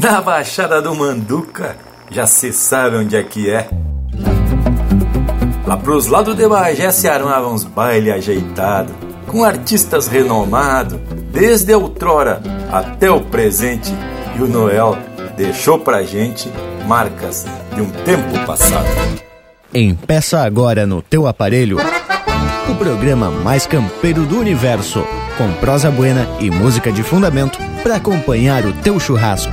Na Baixada do Manduca, já se sabe onde é que é. Lá pros lados de Bagé se armavam uns baile ajeitado, com artistas renomados, desde outrora até o presente, e o Noel deixou pra gente marcas de um tempo passado. Empeça agora no teu aparelho o programa mais campeiro do universo, com prosa buena e música de fundamento para acompanhar o teu churrasco.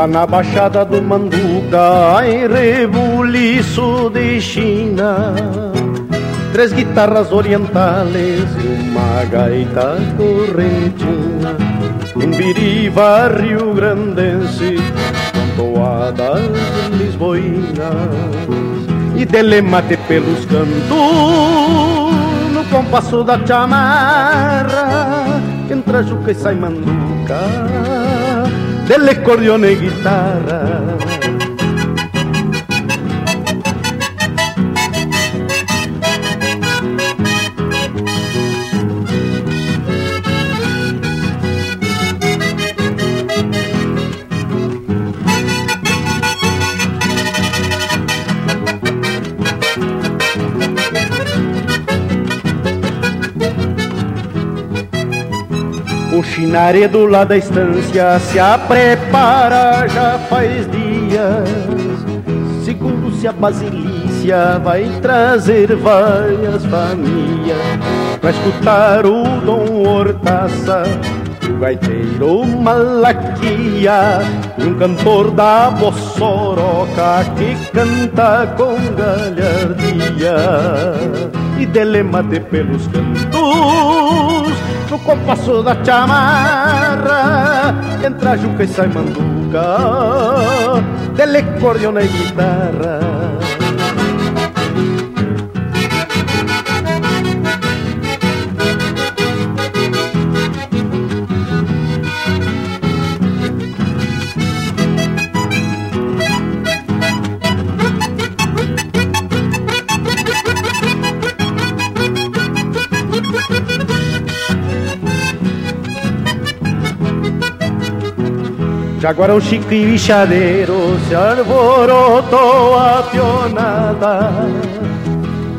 Lá na Baixada do Manduca, em rebuliço de China. Três guitarras orientales e uma gaita correntina. Um biriva rio-grandense toadas lisboinas. E delemate pelos cantos no compasso da chamarra Entra juca e sai manduca del escorrión y guitarra. Chinaredo lá da estância se a prepara já faz dias. Segundo se a basilícia vai trazer várias famílias pra escutar o Dom Hortaça, o gaiteiro Malaquia e um cantor da Bossoroca que canta com galhardia e delemate pelos cantos compasso da chamarra entra juca e sai manduca dele cordiona e guitarra Agora o Chico e Bichadeiro se alborotou a pionada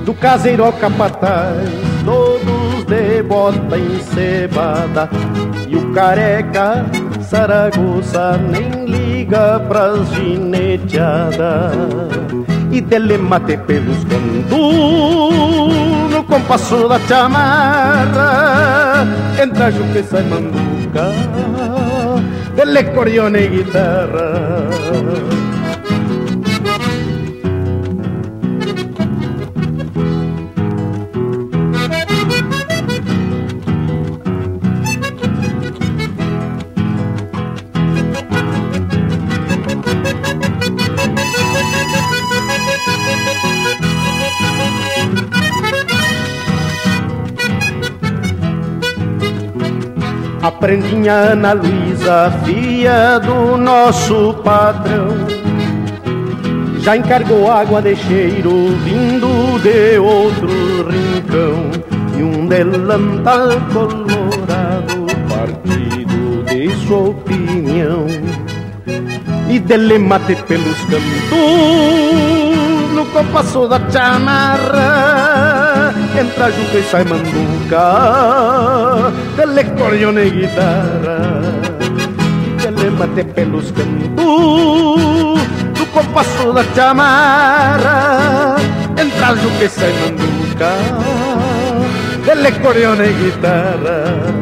Do caseiro ao capataz, todos de bota encebada. E o careca Saragoça nem liga pras gineteadas. E dele mate pelos cantos No compasso da chamarra. Entra Juca e sai manduca del acordeón y guitarra. Prendinha Ana Luísa, filha do nosso patrão, já encargou água de cheiro vindo de outro rincão. E um delantal colorado partido de sua opinião. E dele mate pelos cantos no compasso da chamarra. Entra junto e sai manduca dele cordione e guitarra. Dele mate pelos cantos no compasso da chamarra. Entra junto e sai manduca dele cordione e guitarra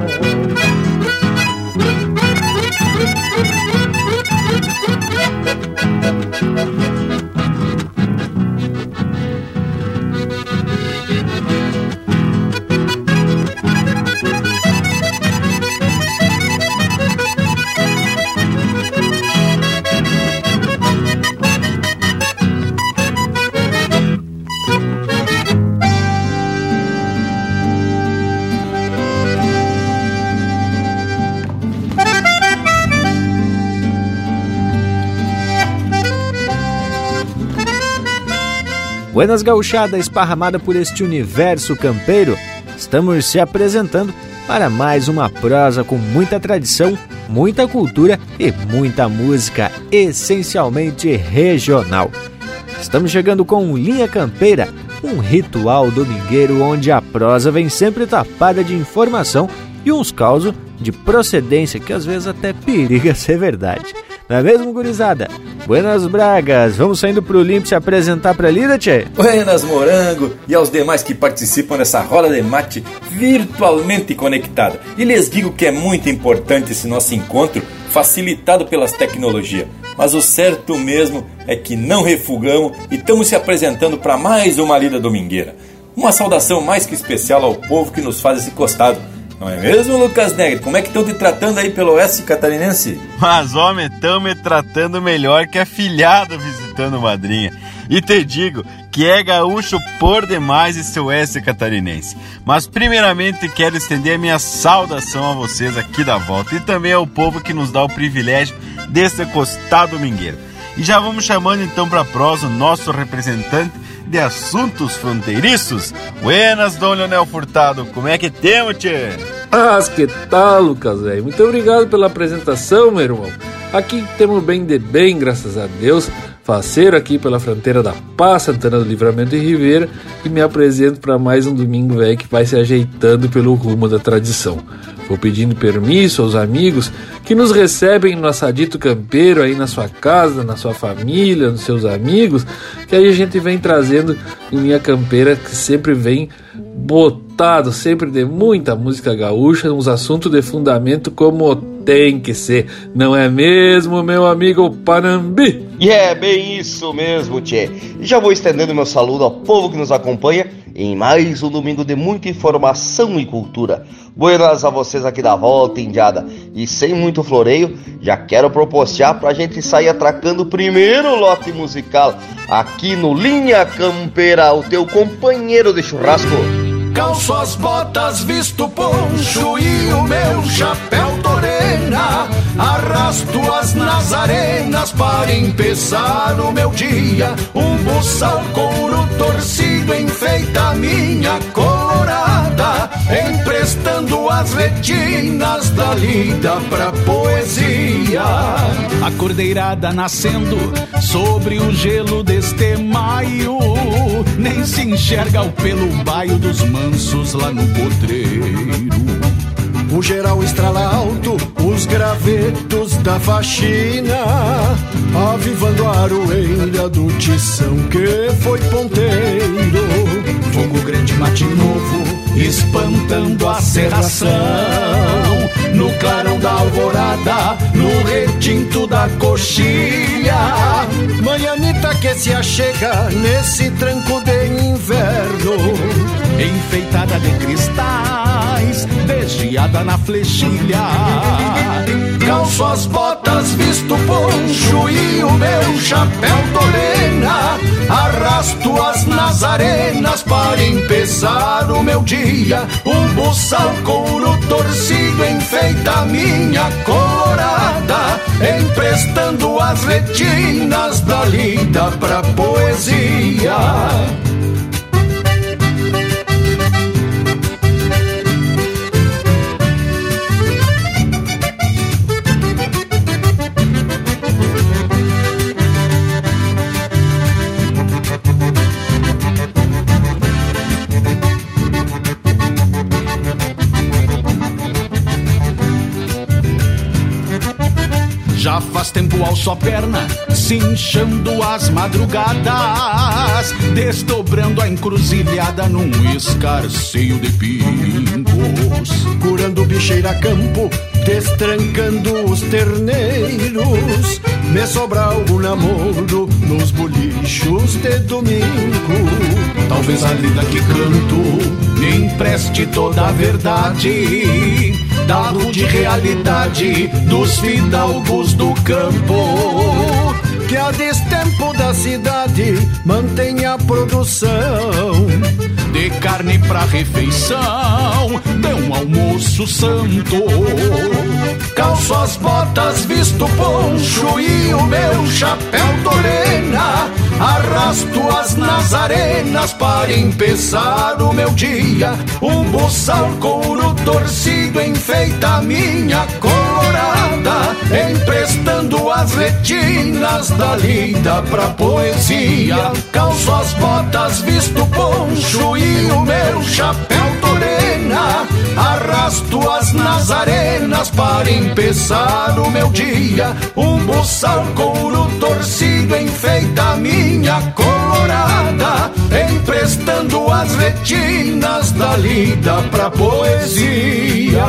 Buenas gauchada esparramada por este universo campeiro, estamos se apresentando para mais uma prosa com muita tradição, muita cultura e muita música essencialmente regional. Estamos chegando com Linha Campeira, um ritual domingueiro onde a prosa vem sempre tapada de informação e uns causos de procedência que às vezes até periga ser verdade. Não é mesmo, gurizada? Buenas Bragas, vamos saindo pro Limpo se apresentar pra lida, tchê? Buenas Morango e aos demais que participam dessa roda de mate virtualmente conectada. E lhes digo que é muito importante esse nosso encontro facilitado pelas tecnologias. Mas o certo mesmo é que não refugamos e estamos se apresentando para mais uma lida domingueira. Uma saudação mais que especial ao povo que nos faz esse costado não é mesmo, Lucas Negre? Como é que estão te tratando aí pelo oeste catarinense? Mas, homem, estão me tratando melhor que afilhado visitando madrinha. E te digo que é gaúcho por demais esse oeste catarinense. Mas, primeiramente, quero estender a minha saudação a vocês aqui da volta e também ao povo que nos dá o privilégio desse costado mingueiro. E já vamos chamando então para prosa o nosso representante de assuntos fronteiriços. Buenas, Dom Leonel Furtado, como é que temos, tchê? Ah, que tal, Lucas, velho? Muito obrigado pela apresentação, meu irmão. Aqui temos bem de bem, graças a Deus. Faceiro aqui pela fronteira da Paz, Santana do Livramento e Ribeira e me apresento para mais um domingo velho que vai se ajeitando pelo rumo da tradição. Vou pedindo permisso aos amigos que nos recebem no assadito campeiro aí na sua casa, na sua família, nos seus amigos, que aí a gente vem trazendo linha campeira que sempre vem botado, sempre de muita música gaúcha, uns assuntos de fundamento como tem que ser, não é mesmo, meu amigo Panambi? E é bem isso mesmo, Tchê. Já vou estendendo meu saludo ao povo que nos acompanha em mais um domingo de muita informação e cultura. Buenas a vocês aqui da volta, Indiada. E sem muito floreio, já quero propiciar pra gente sair atracando o primeiro lote musical aqui no Linha Campeira, o teu companheiro de churrasco. Calço as botas, visto poncho e o meu chapéu torena. Arrasto as nazarenas para empezar o meu dia. Um buçal couro torcido enfeita minha emprestando as retinas da lida pra poesia. A cordeirada nascendo sobre o gelo deste maio, nem se enxerga o pelo baio dos mansos lá no potreiro. O geral estrala alto, os gravetos da faxina, avivando a aroeira do tição que foi ponteiro. Fogo grande mate novo, espantando a serração. No clarão da alvorada, no retinto da coxilha. Manhanita que se achega nesse tranco de inverno. Enfeitada de cristais, desviada na flechilha. Calço as botas, visto poncho e o meu chapéu torena. Arrasto as nazarenas para empezar o meu dia. Um buçal couro torcido enfeita minha colorada, emprestando as retinas da lida pra poesia. Ao só perna, cinchando as madrugadas, desdobrando a encruzilhada num escarceio de pingos. Curando bicheira campo, destrancando os terneiros. Me sobra algum namoro nos bolichos de domingo. Talvez a lida que canto me empreste toda a verdade da rude realidade dos fidalgos do campo. Que a destempo da cidade mantém a produção de carne pra refeição, de um almoço santo. Calço as botas, visto poncho e o meu chapéu torena. Arra arrasto as nazarenas para empezar o meu dia. Um buçal couro torcido enfeita a minha colorada, emprestando as retinas da lida pra poesia. Calço as botas, visto poncho e o meu chapéu torena. Arrasto as para empezar o meu dia. Um buçal couro torcido enfeita a minha colorada, emprestando as retinas da lida pra poesia.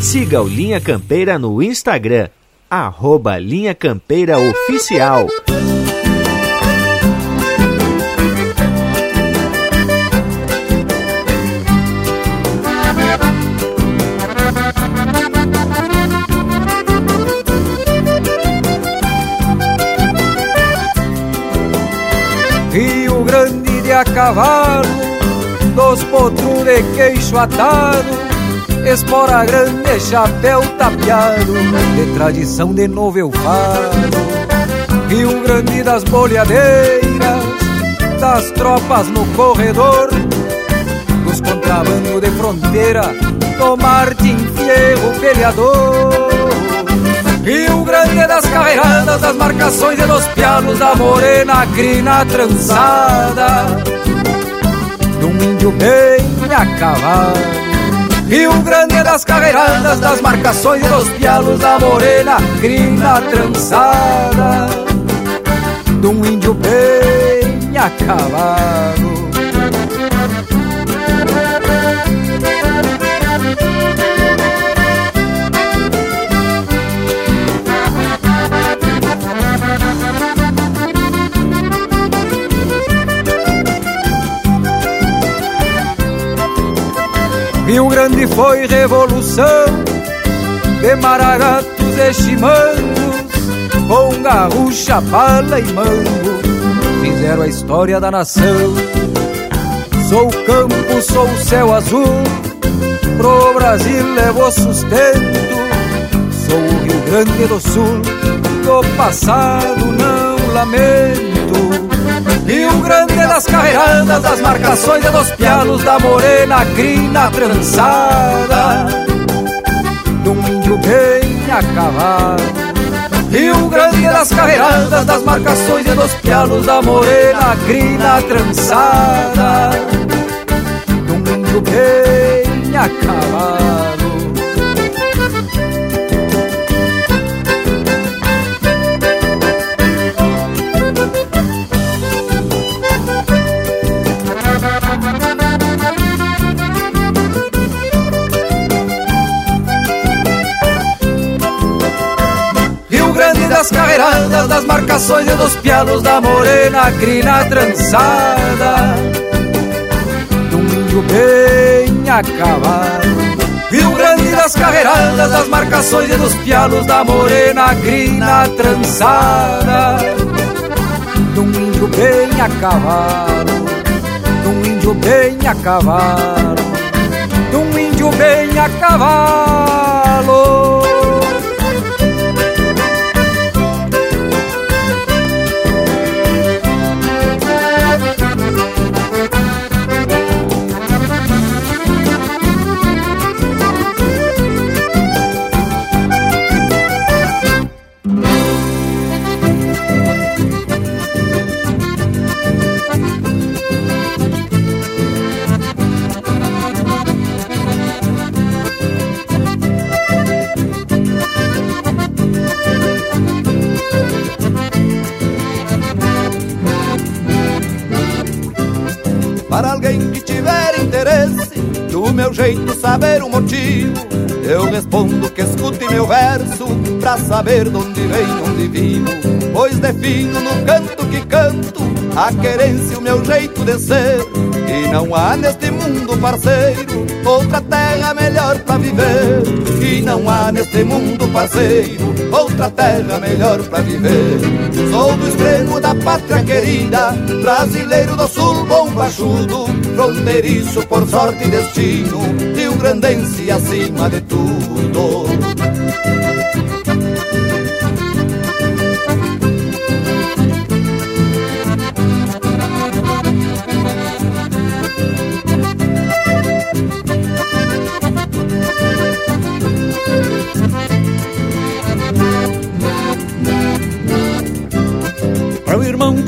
Siga o Linha Campeira no Instagram, arroba Linha Campeira Oficial. Rio Grande de a cavalo, dos potros de queixo atado espora grande, chapéu tapeado, de tradição de novo eu falo. Rio Grande das boleadeiras, das tropas no corredor, dos contrabando de fronteira, do Martin Fierro peleador. Rio Grande das carreiradas, das marcações e dos pianos, da morena crina trançada, de um índio bem a cavalo Rio Grande das carreiradas, das marcações e dos pialos da morena, crina trançada, de um índio bem acabado. Rio Grande foi revolução de maragatos e chimangos, com garrucha, bala e mango, fizeram a história da nação. Sou campo, sou céu azul, pro Brasil levou sustento. Sou o Rio Grande do Sul, do passado não lamento. Rio Grande das carreiradas, das marcações e dos pianos da morena crina trançada de índio bem a cavalo. Rio Grande das carreiradas, das marcações e dos pianos da morena crina trançada de índio bem a cavalo. Das carreiradas, das marcações e dos pianos da morena crina trançada de um índio bem acabado. Rio Grande das carreiradas, das marcações e dos pianos da morena crina trançada de um índio bem acabado, de um índio bem acabado, de um índio bem a cavalo. Jeito saber o motivo. Eu respondo que escute meu verso Pra saber de onde vem, onde vivo. Pois defino no canto que canto A querência o meu jeito de ser. E não há neste mundo, parceiro Outra terra melhor pra viver. E não há neste mundo, parceiro outra terra melhor pra viver. Sou do extremo da pátria querida, brasileiro do sul, bom baixudo, fronteiriço por sorte e destino, Rio Grandense acima de tudo.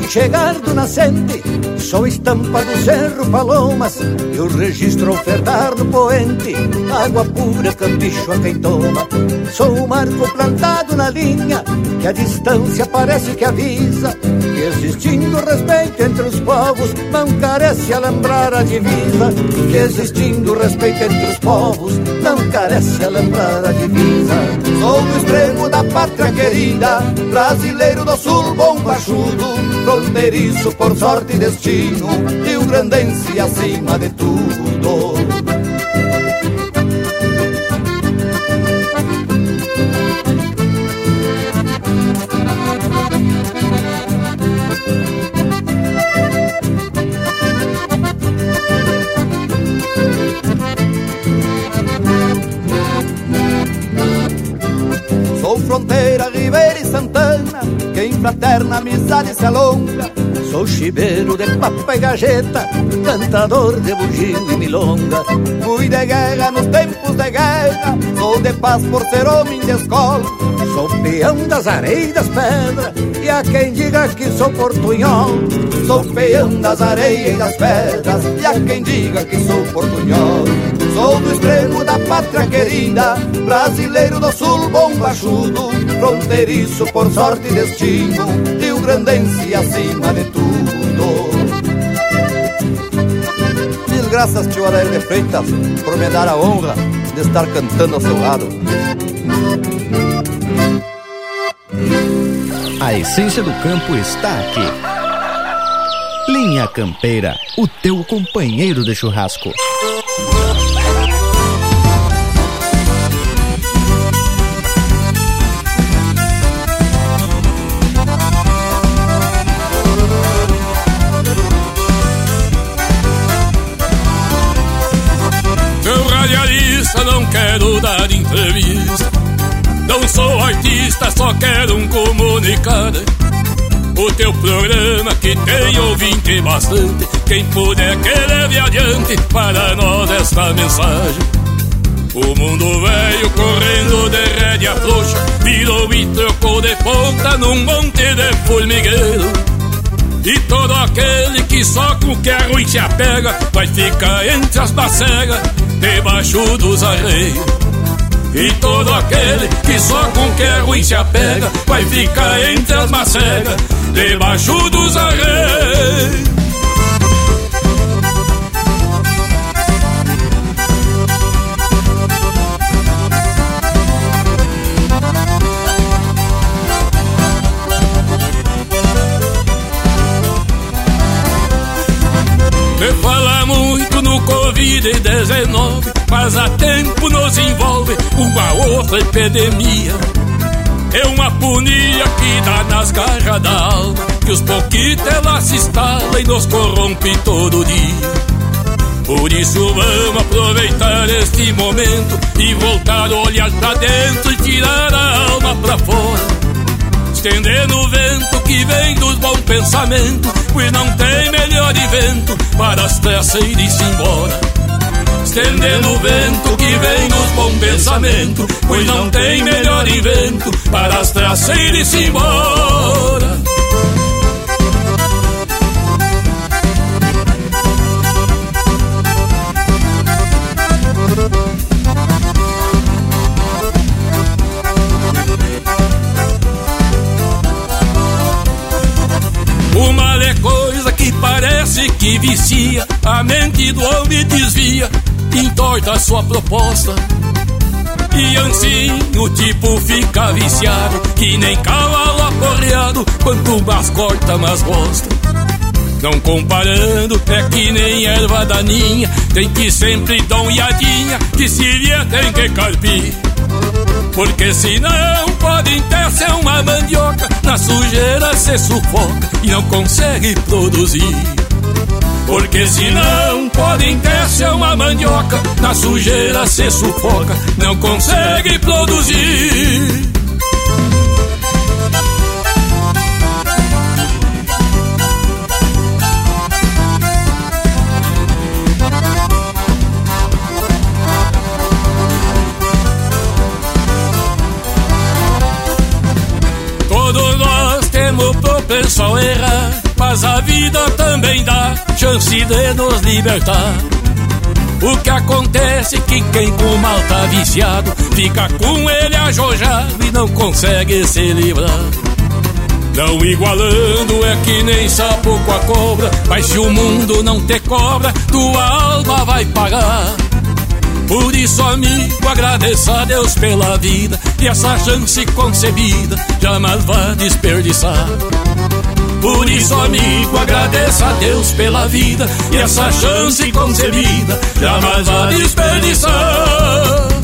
Chegar do nascente Sou estampa do Cerro Palomas E o registro ofertar do poente. Água pura, campicho a quem toma. Sou o marco plantado na linha Que a distância parece que avisa Que existindo respeito entre os povos Não carece a lembrar a divisa. Que existindo respeito entre os povos Não carece a lembrar a divisa. Sou do extremo da pátria querida Brasileiro do sul, bom baixudo fronteiriço por sorte e destino, Rio Grandense acima de tudo. Sou fronteira, Ribeira e Santana quem fraterna amizade se alonga Sou chiveiro de papa e gajeta Cantador de bugio e milonga. Fui de guerra nos tempos de guerra Sou de paz por ser homem de escola. Sou peão das areias das pedras E a quem diga que sou portunhol. Sou peão das areias e das pedras E a quem diga que sou portunhol. Sou do extremo da pátria querida Brasileiro do sul, bom baixudo Fronteiriço por sorte e destino Rio Grandense acima de tudo Desgraças, tio Arair de Freitas Por me dar a honra de estar cantando ao seu lado A essência do campo está aqui Linha Campeira, o teu companheiro de churrasco. Só quero um comunicado. O teu programa que tem ouvinte bastante. Quem puder que leve adiante para nós esta mensagem. O mundo veio correndo de rédea frouxa, virou e trocou de ponta num monte de formigueiro. E todo aquele que só com o que é ruim se apega Vai ficar entre as bacegas debaixo dos arreios. E todo aquele que só com que é ruim se apega Vai ficar entre as macegas Debaixo dos arreios Covid-19, mas há tempo nos envolve uma outra epidemia. É uma punia que dá nas garras da alma, que os pouquitos ela se instala e nos corrompe todo dia. Por isso vamos aproveitar este momento e voltar a olhar pra dentro e tirar a alma pra fora. Estendendo o vento que vem dos bons pensamentos, pois não tem melhor evento para as traças ir-se embora estendendo o vento que vem dos bons pensamentos, pois não tem melhor invento para as traças ir-se embora. O mal é coisa que parece que vicia, a mente do homem desvia entorta sua proposta. E assim o tipo fica viciado, que nem cavalo aporreado, quanto mais corta, mais gosta. Não comparando, é que nem erva daninha, tem que sempre dar uma olhadinha, que se vier tem que carpir. Porque senão pode pode ter ser uma mandioca, na sujeira se sufoca e não consegue produzir. Porque se não pode ter ser uma mandioca, na sujeira se sufoca, não consegue produzir. pessoal errar, mas a vida chance de nos libertar. O que acontece é que quem com mal tá viciado fica com ele ajojado e não consegue se livrar. Não igualando é que nem sapo com a cobra, mas se o mundo não te cobra, tua alma vai pagar. Por isso, amigo, agradeça a Deus pela vida e essa chance concebida jamais vá desperdiçar. Por isso, amigo, agradeça a Deus pela vida e essa chance concebida jamais vá desperdiçar.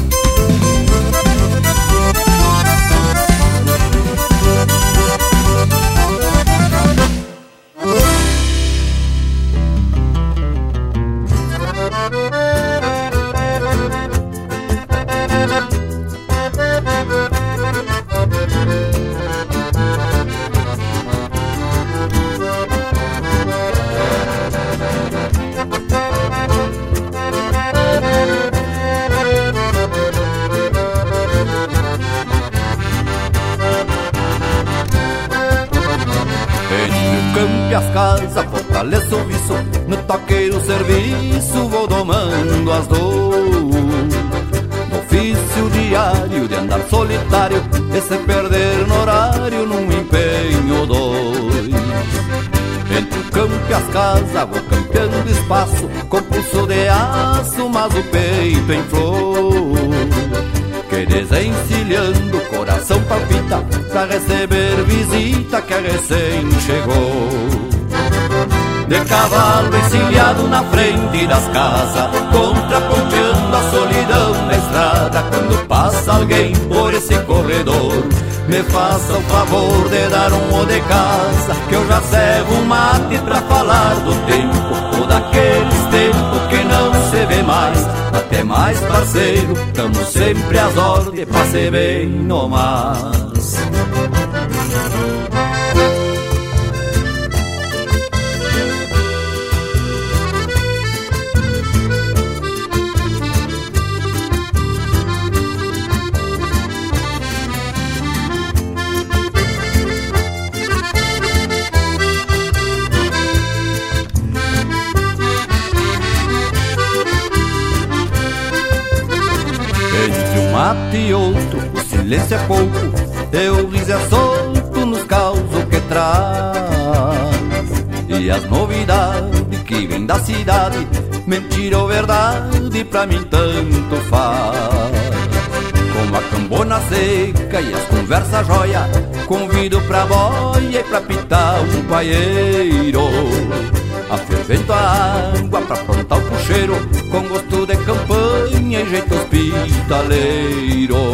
Na frente das casas, contraponteando a solidão na estrada. Quando passa alguém por esse corredor, me faça o favor de dar um o de casa, que eu já servo um mate pra falar do tempo, ou daqueles tempos que não se vê mais. Até mais parceiro, tamo sempre às ordens pra ser bem no mais. Silêncio é pouco, teu riso é solto nos causos que traz. E as novidades que vêm da cidade, mentira ou verdade, pra mim tanto faz. Com a cambona seca e as conversas joia, convido pra boia e pra pitar um paieiro. Afervento a água pra aprontar o puxeiro Com gosto de campanha e jeito hospitaleiro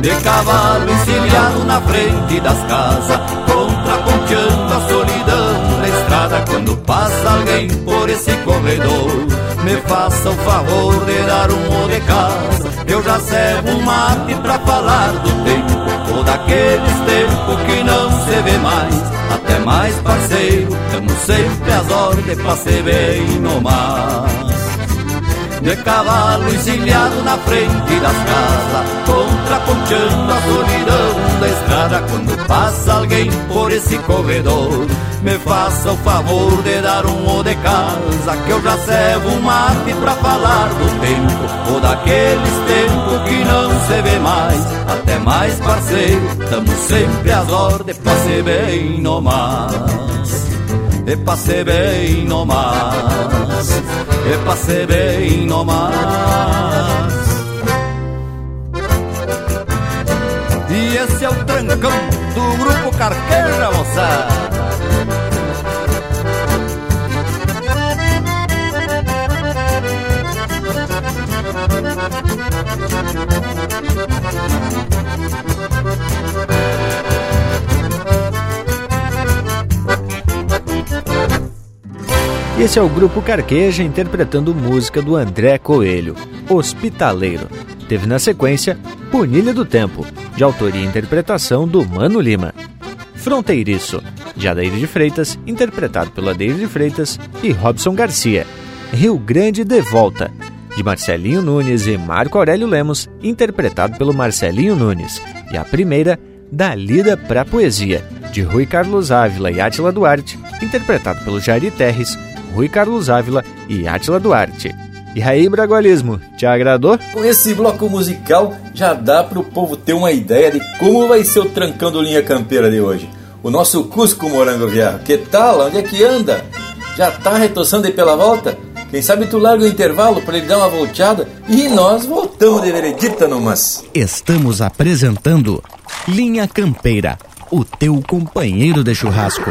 De cavalo encilhado na frente das casas Contraponteando a solidão na estrada. Quando passa alguém por esse corredor Me faça o favor de dar um o de casa. Eu já servo um mate pra falar do tempo Ou daqueles tempos que não se vê mais. Até mais parceiro, tamo sempre às ordens pra ser bem no mar. De cavalo encilhado na frente das casas, contraponteando a solidão da estrada. Quando passa alguém por esse corredor, me faça o favor de dar um o de casa, que eu já servo um mate pra falar do tempo, ou daqueles tempos que não se vê mais. Até mais parceiro, tamo sempre às ordens pra ser bem no mais. E pra bem no mais, e ser bem no mais. E esse é o trancão do grupo Carqueja, moçada. Esse é o grupo Carqueja interpretando música do André Coelho, Hospitaleiro. Teve na sequência Punilha do Tempo, de autoria e interpretação do Mano Lima. Fronteiriço, de Adair de Freitas, interpretado pelo Adair de Freitas e Robson Garcia. Rio Grande de Volta, de Marcelinho Nunes e Marco Aurélio Lemos, interpretado pelo Marcelinho Nunes. E a primeira, Da Lida pra Poesia, de Rui Carlos Ávila e Átila Duarte, interpretado pelo Jairi Terres, Rui Carlos Ávila e Átila Duarte. E aí, Bragualismo, te agradou? Com esse bloco musical, já dá pro povo ter uma ideia de como vai ser o trancão do Linha Campeira de hoje. O nosso Cusco Morango Viejo, que tal? Onde é que anda? Já tá retoçando aí pela volta? Quem sabe tu larga o intervalo para ele dar uma volteada e nós voltamos de veredita numas. Estamos apresentando Linha Campeira, o teu companheiro de churrasco.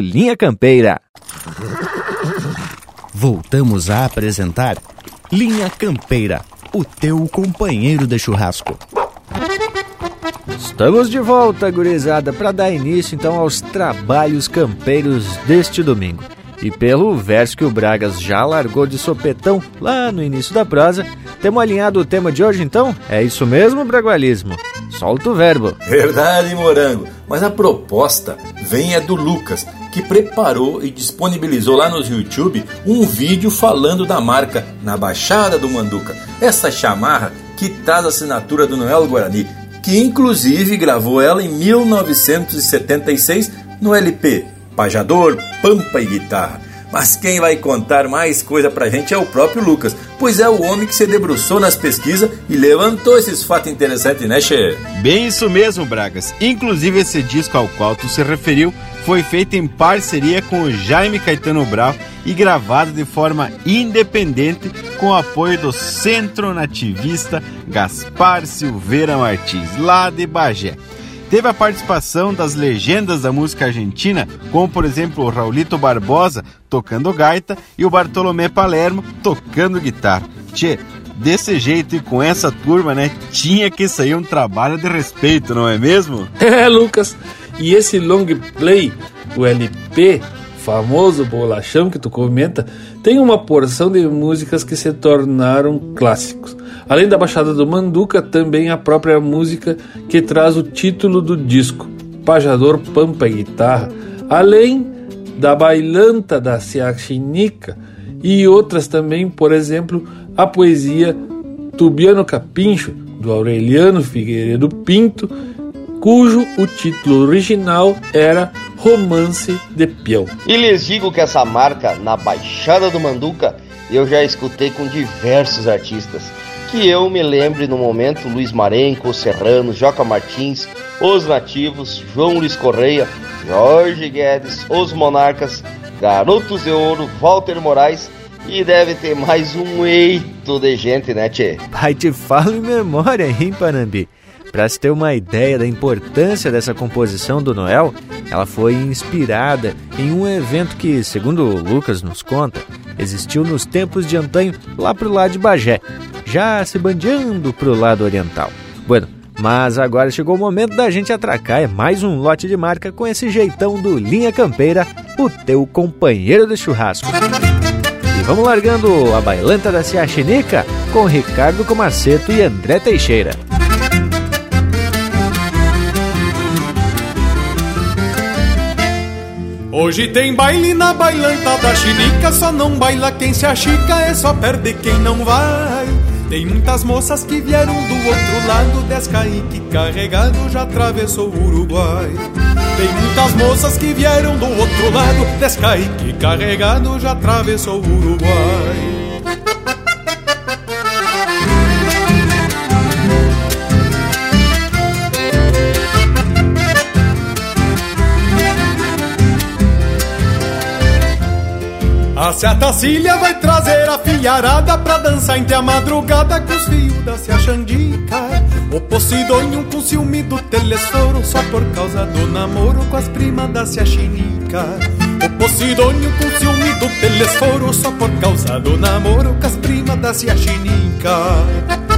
Linha Campeira. Voltamos a apresentar Linha Campeira, o teu companheiro de churrasco. Estamos de volta, gurizada, para dar início então aos trabalhos campeiros deste domingo. E pelo verso que o Bragas já largou de sopetão lá no início da prosa, temos alinhado o tema de hoje então? É isso mesmo, Bragualismo? Solta o verbo. Verdade, Morango. Mas a proposta vem é do Lucas, que preparou e disponibilizou lá no YouTube um vídeo falando da marca na Baixada do Manduca. Essa chamarra que traz a assinatura do Noel Guarani, que inclusive gravou ela em 1976 no LP Pajador, Pampa e Guitarra. Mas quem vai contar mais coisa pra gente é o próprio Lucas, pois é o homem que se debruçou nas pesquisas e levantou esses fatos interessantes, né, Che? Bem isso mesmo, Bragas. Inclusive esse disco ao qual tu se referiu foi feito em parceria com o Jaime Caetano Bravo e gravado de forma independente com o apoio do centro nativista Gaspar Silveira Martins, lá de Bagé. Teve a participação das legendas da música argentina, como por exemplo o Raulito Barbosa tocando gaita e o Bartolomé Palermo tocando guitarra. Tchê, desse jeito e com essa turma, né, tinha que sair um trabalho de respeito, não é mesmo? É, Lucas. E esse long play, o LP, famoso bolachão que tu comenta, tem uma porção de músicas que se tornaram clássicos. Além da Baixada do Manduca, também a própria música que traz o título do disco, Pajador Pampa e Guitarra, além da Bailanta da Siachinica e outras também, por exemplo, a poesia Tubiano Capincho, do Aureliano Figueiredo Pinto, cujo o título original era Romance de Peão. E lhes digo que essa marca, na Baixada do Manduca, eu já escutei com diversos artistas que eu me lembre no momento Luiz Marenco, Serrano, Joca Martins, Os Nativos, João Luiz Correia, Jorge Guedes, Os Monarcas, Garotos de Ouro, Walter Moraes e deve ter mais um eito de gente, né, Tchê? Pai, te falo em memória, hein, Panambi? Para se ter uma ideia da importância dessa composição do Noel, ela foi inspirada em um evento que, segundo Lucas nos conta, existiu nos tempos de antanho lá pro lado de Bagé, já se bandeando pro lado oriental. Bueno, mas agora chegou o momento da gente atracar é mais um lote de marca com esse jeitão do Linha Campeira, o teu companheiro de churrasco. E vamos largando a bailanta da Ciaxinica com Ricardo Comaceto e André Teixeira. Hoje tem baile na bailanta da chinica, só não baila quem se achica, é só perde quem não vai. Tem muitas moças que vieram do outro lado, Descaique carregado já atravessou o Uruguai. Tem muitas moças que vieram do outro lado, Descaique carregado já atravessou o Uruguai. A Seatacília vai trazer a filharada pra dançar entre a madrugada com os fios da Cia Xandica. O Posidônio com ciúme do telesforo só por causa do namoro com as primas da Cia Chinica. O Posidônio com ciúme do telesforo só por causa do namoro com as primas da Cia Chinica.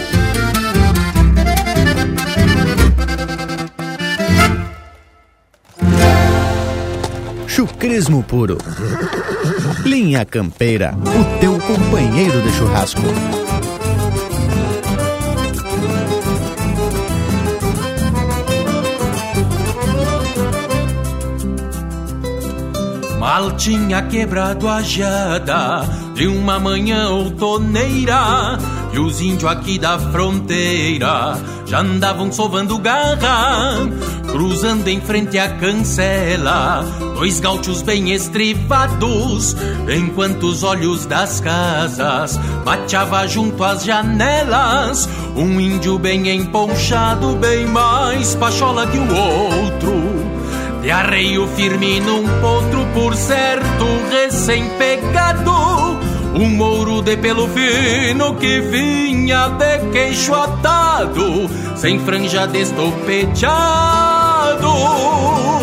Chucrismo puro. Linha Campeira, o teu companheiro de churrasco. Mal tinha quebrado a jada de uma manhã outoneira e os índios aqui da fronteira já andavam sovando garra, cruzando em frente à cancela, dois gaúchos bem estrivados, enquanto os olhos das casas bateava junto às janelas, um índio bem emponchado, bem mais pachola que o outro. De arreio firme num potro, por certo, recém-pegado. Um mouro de pelo fino que vinha de queixo atado, sem franja destopeteado,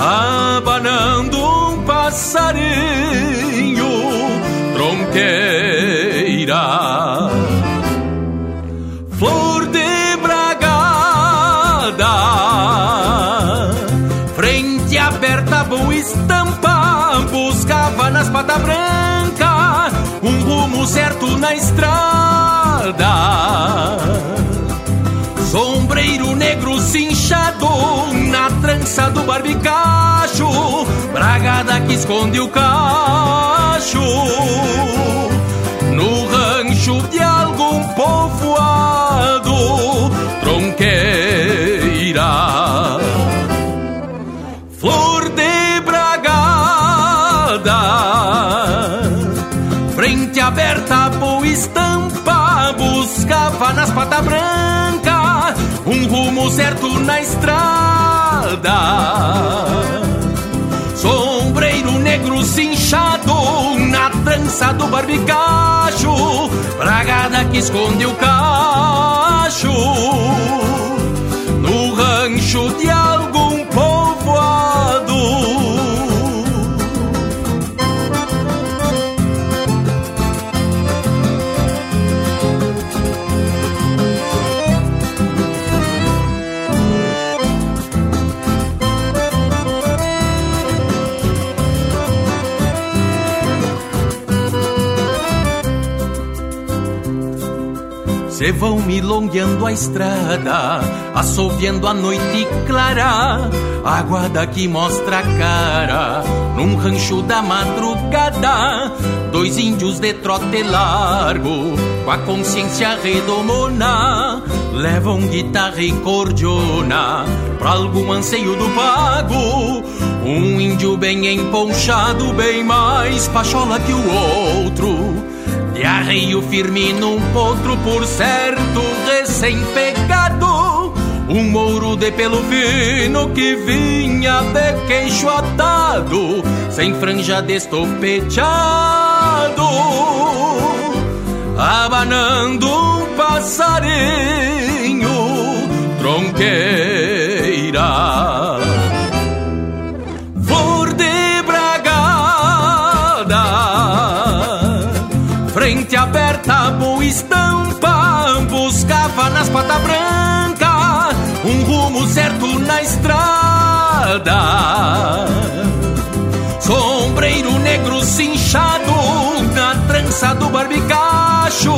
abanando um passarinho tronqueira. Flor de bragada, frente aberta, boa estampa, buscava nas patas brancas um rumo certo na estrada. Sombreiro negro cinchado na trança do barbicacho, bragada que esconde o cacho. No rancho de algum povoado, tronqueira. Flor de bragada frente aberta, boa estampa, buscava nas patas brancas rumo certo na estrada. Sombreiro negro cinchado na trança do barbicacho, bragada que esconde o cacho. No rancho de se vão milongueando a estrada, assoviando a noite clara, aguada que mostra a cara, num rancho da madrugada, dois índios de trote largo, com a consciência redomona, levam guitarra e cordiona, pra algum anseio do pago, um índio bem emponchado, bem mais pachola que o outro, de arreio firme num potro, por certo, recém-pegado. Um mouro de pelo fino que vinha de queixo atado, sem franja destopeteado, abanando um passarinho tronqueira. Estampa, buscava nas patas brancas um rumo certo na estrada. Sombreiro negro cinchado na trança do barbicacho,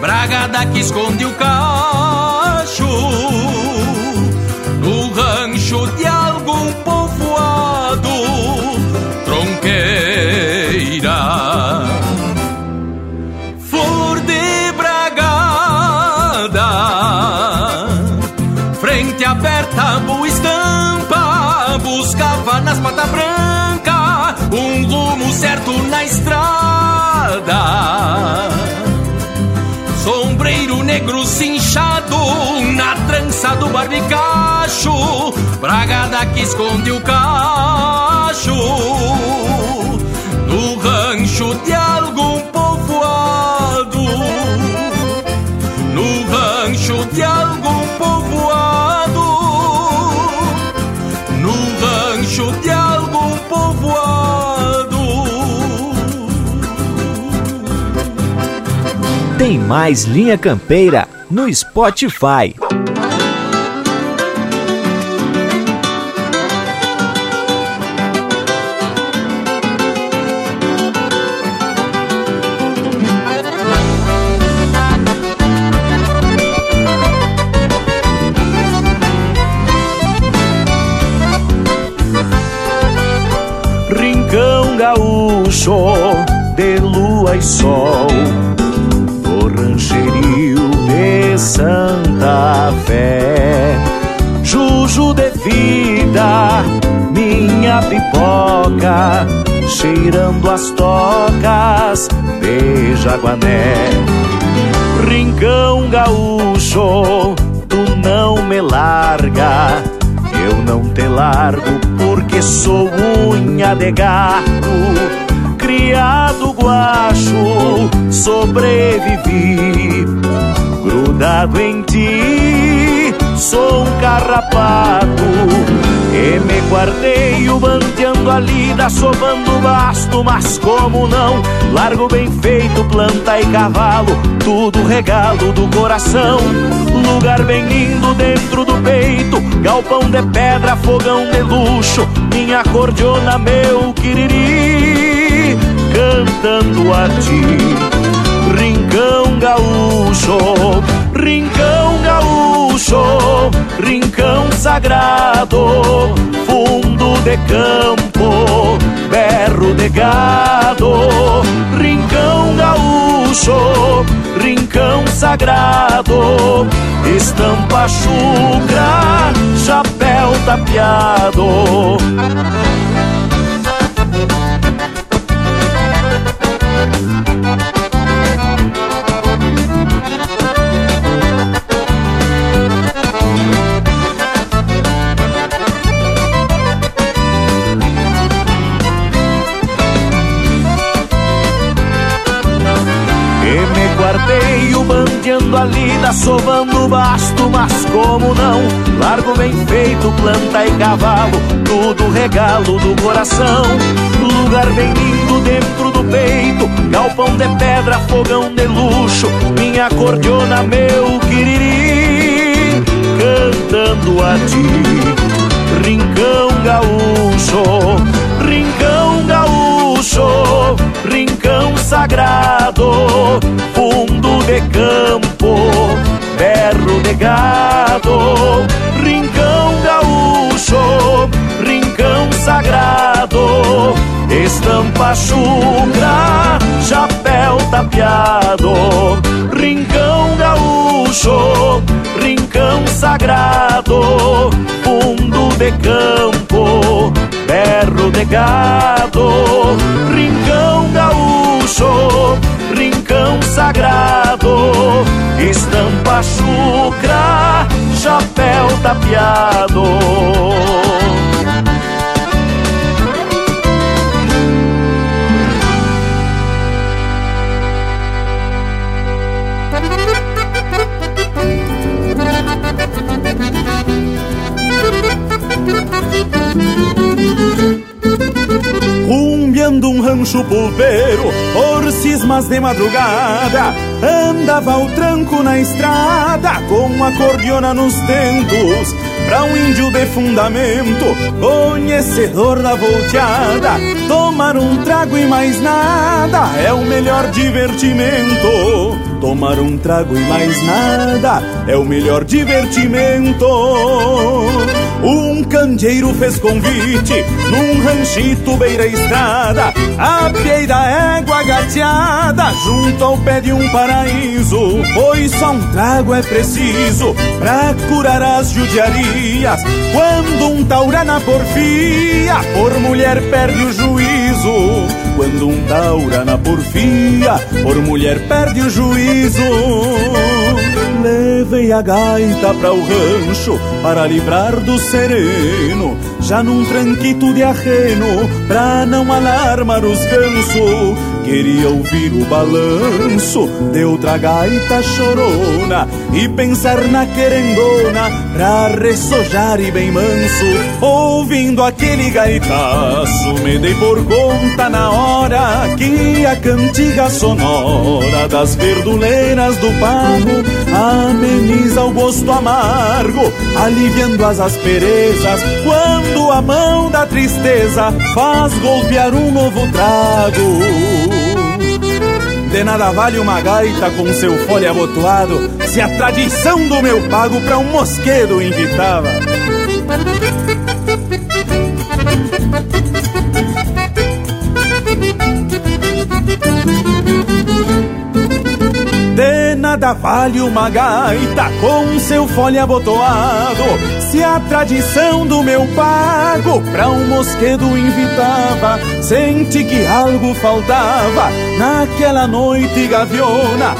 bragada que esconde o cacho. Patas branca um rumo certo na estrada. Sombreiro negro cinchado na trança do barbicacho, bragada que esconde o cacho. No rancho de algum povoado, no rancho de algum Tem mais Linha Campeira no Spotify. Rincão gaúcho de lua e sol rancherio de Santa Fé. Juju de vida, minha pipoca Cheirando as tocas de Jaguané. Rincão gaúcho, tu não me larga eu não te largo porque sou unha de gato, criado guacho, sobrevivi, grudado em ti, sou um carrapato. E me guardei o banteando a lida, sovando basto, mas como não, largo bem feito, planta e cavalo, tudo regalo do coração. Lugar bem lindo dentro do peito, galpão de pedra, fogão de luxo, minha cordiona, meu quiriri, cantando a ti. Rincão gaúcho, rincão gaúcho, rincão sagrado, fundo de campo, berro de gado, rincão gaúcho, rincão sagrado, estampa chucra, chapéu tapeado. E me guardei o bandeando a lida, sovando basto, mas como não? Largo bem feito, planta e cavalo, tudo regalo do coração. Lugar bem lindo dentro do peito, galpão de pedra, fogão de luxo, minha cordiona, meu quiriri, cantando a ti. Rincão gaúcho, sagrado, fundo de campo, de gado, rincão gaúcho, rincão sagrado, estampa chucra, chapéu tapeado, rincão gaúcho, rincão sagrado, fundo de campo, berro de gado, rincão gaúcho, rincão sagrado, estampa chucra, chapéu tapeado. Rumbeando um rancho pulpeiro por cismas de madrugada Andava o tranco na estrada com a cordiona nos tentos Pra um índio de fundamento, conhecedor da volteada Tomar um trago e mais nada é o melhor divertimento. Tomar um trago e mais nada é o melhor divertimento um candeeiro fez convite num ranchito beira estrada, a pie da égua gateada, junto ao pé de um paraíso. Pois só um trago é preciso pra curar as judiarias. Quando um taura na porfia, por mulher perde o juízo. Quando um taura na porfia, por mulher perde o juízo. Levei a gaita pra o rancho para livrar do sereno, já num tranquito de arreno, pra não alarmar os gansos. Queria ouvir o balanço de outra gaita chorona e pensar na querendona pra ressojar e bem manso. Ouvindo aquele gaitaço, me dei por conta na hora que a cantiga sonora das verduleiras do pago ameniza o gosto amargo, aliviando as asperezas quando a mão da tristeza faz golpear um novo trago. De nada vale uma gaita com seu fole abotoado Se a tradição do meu pago pra um mosquedo invitava nada vale uma gaita com seu fole abotoado. Se a tradição do meu pago pra um mosquedo invitava Senti que algo faltava naquela noite gaviona.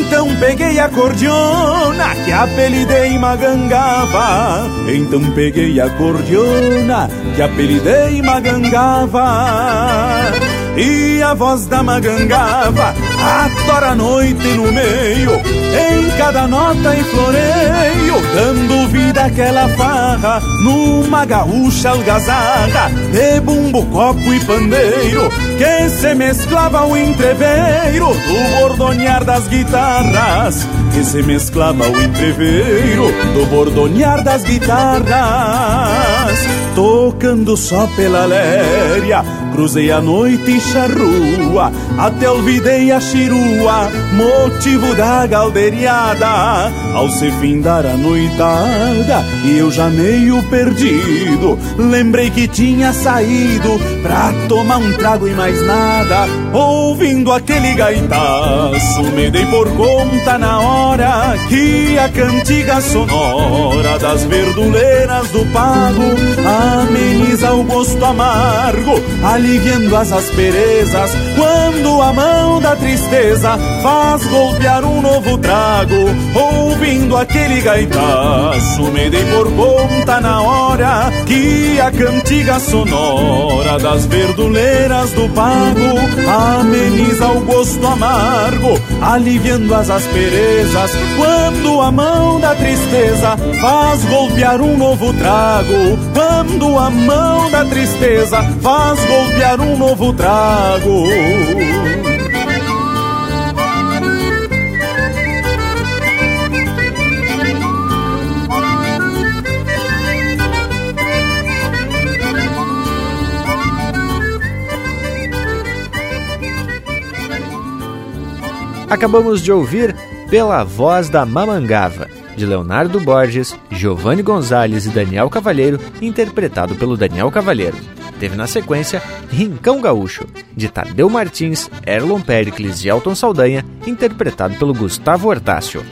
Então peguei a cordiona que apelidei Magangava. Então peguei a cordiona que apelidei Magangava. E a voz da magangava atora a noite no meio, em cada nota e floreio, dando vida àquela farra, numa gaúcha algazarra, de bumbo, copo e pandeiro, que se mesclava ao entreveiro do bordonear das guitarras, que se mesclava ao entreveiro do bordonear das guitarras, tocando só pela léria, cruzei a noite e charrua, até olvidei a chirua, motivo da galderiada. Ao se findar a noitada, e eu já meio perdido, lembrei que tinha saído pra tomar um trago e mais nada. Ouvindo aquele gaitaço, me dei por conta na hora que a cantiga sonora das verduleiras do pago. Ameniza o gosto amargo, aliviando as asperezas. Quando a mão da tristeza faz golpear um novo trago. Ouvindo aquele gaitaço, me dei por conta na hora que a cantiga sonora das verduleiras do pago. Ameniza o gosto amargo, aliviando as asperezas quando a mão da tristeza faz golpear um novo trago. Quando a mão da tristeza faz golpear um novo trago. Acabamos de ouvir Pela Voz da Mamangava, de Leonardo Borges, Giovanni Gonzalez e Daniel Cavalheiro, interpretado pelo Daniel Cavalheiro. Teve na sequência Rincão Gaúcho, de Tadeu Martins, Erlon Pericles e Elton Saldanha, interpretado pelo Gustavo Hortácio.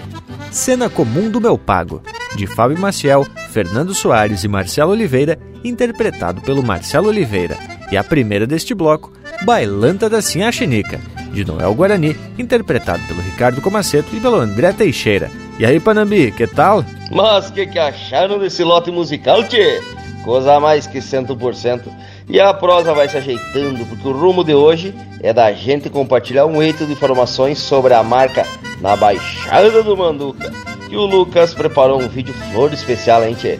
Cena Comum do Meu Pago, de Fábio Maciel, Fernando Soares e Marcelo Oliveira, interpretado pelo Marcelo Oliveira. E a primeira deste bloco, Bailanta da Sinha Chinica, de Noel Guarani, interpretado pelo Ricardo Comaceto e pelo André Teixeira. E aí, Panambi, que tal? Mas que que acharam desse lote musical, tchê? Coisa mais que 100%. E a prosa vai se ajeitando, porque o rumo de hoje é da gente compartilhar um eito de informações sobre a marca na Baixada do Manduca. E o Lucas preparou um vídeo flor especial, hein, tchê?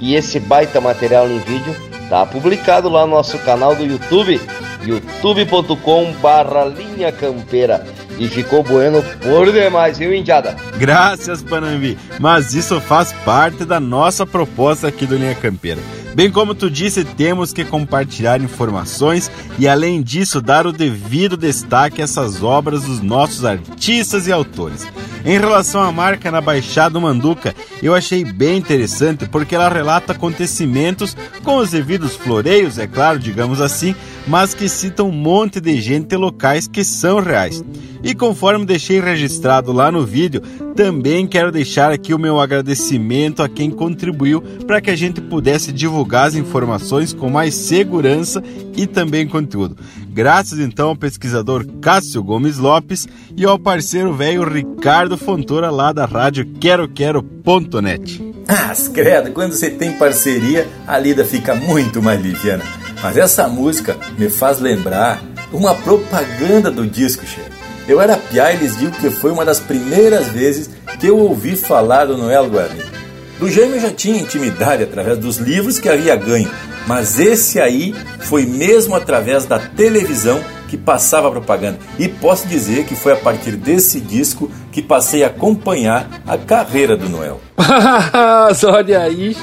E esse baita material em vídeo tá publicado lá no nosso canal do YouTube, youtube.com barra linha campeira. E ficou bueno por demais, viu, Indiada? Graças, Panambi. Mas isso faz parte da nossa proposta aqui do Linha Campeira. Bem como tu disse, temos que compartilhar informações e, além disso, dar o devido destaque a essas obras dos nossos artistas e autores. Em relação à marca na Baixada Manduca, eu achei bem interessante porque ela relata acontecimentos com os devidos floreios, é claro, digamos assim, mas que citam um monte de gente e locais que são reais. E conforme deixei registrado lá no vídeo, também quero deixar aqui o meu agradecimento a quem contribuiu para que a gente pudesse divulgar as informações com mais segurança e também conteúdo. Graças então ao pesquisador Cássio Gomes Lopes e ao parceiro velho Ricardo Fontoura lá da rádio queroquero.net. Ah, credo, quando você tem parceria, a lida fica muito mais liviana. Mas essa música me faz lembrar uma propaganda do disco, chefe. Eu era piá e lhes digo que foi uma das primeiras vezes que eu ouvi falar do Noel Guarani. Do eu já tinha intimidade através dos livros que havia ganho, mas esse aí foi mesmo através da televisão que passava a propaganda. E posso dizer que foi a partir desse disco que passei a acompanhar a carreira do Noel. Olha aí,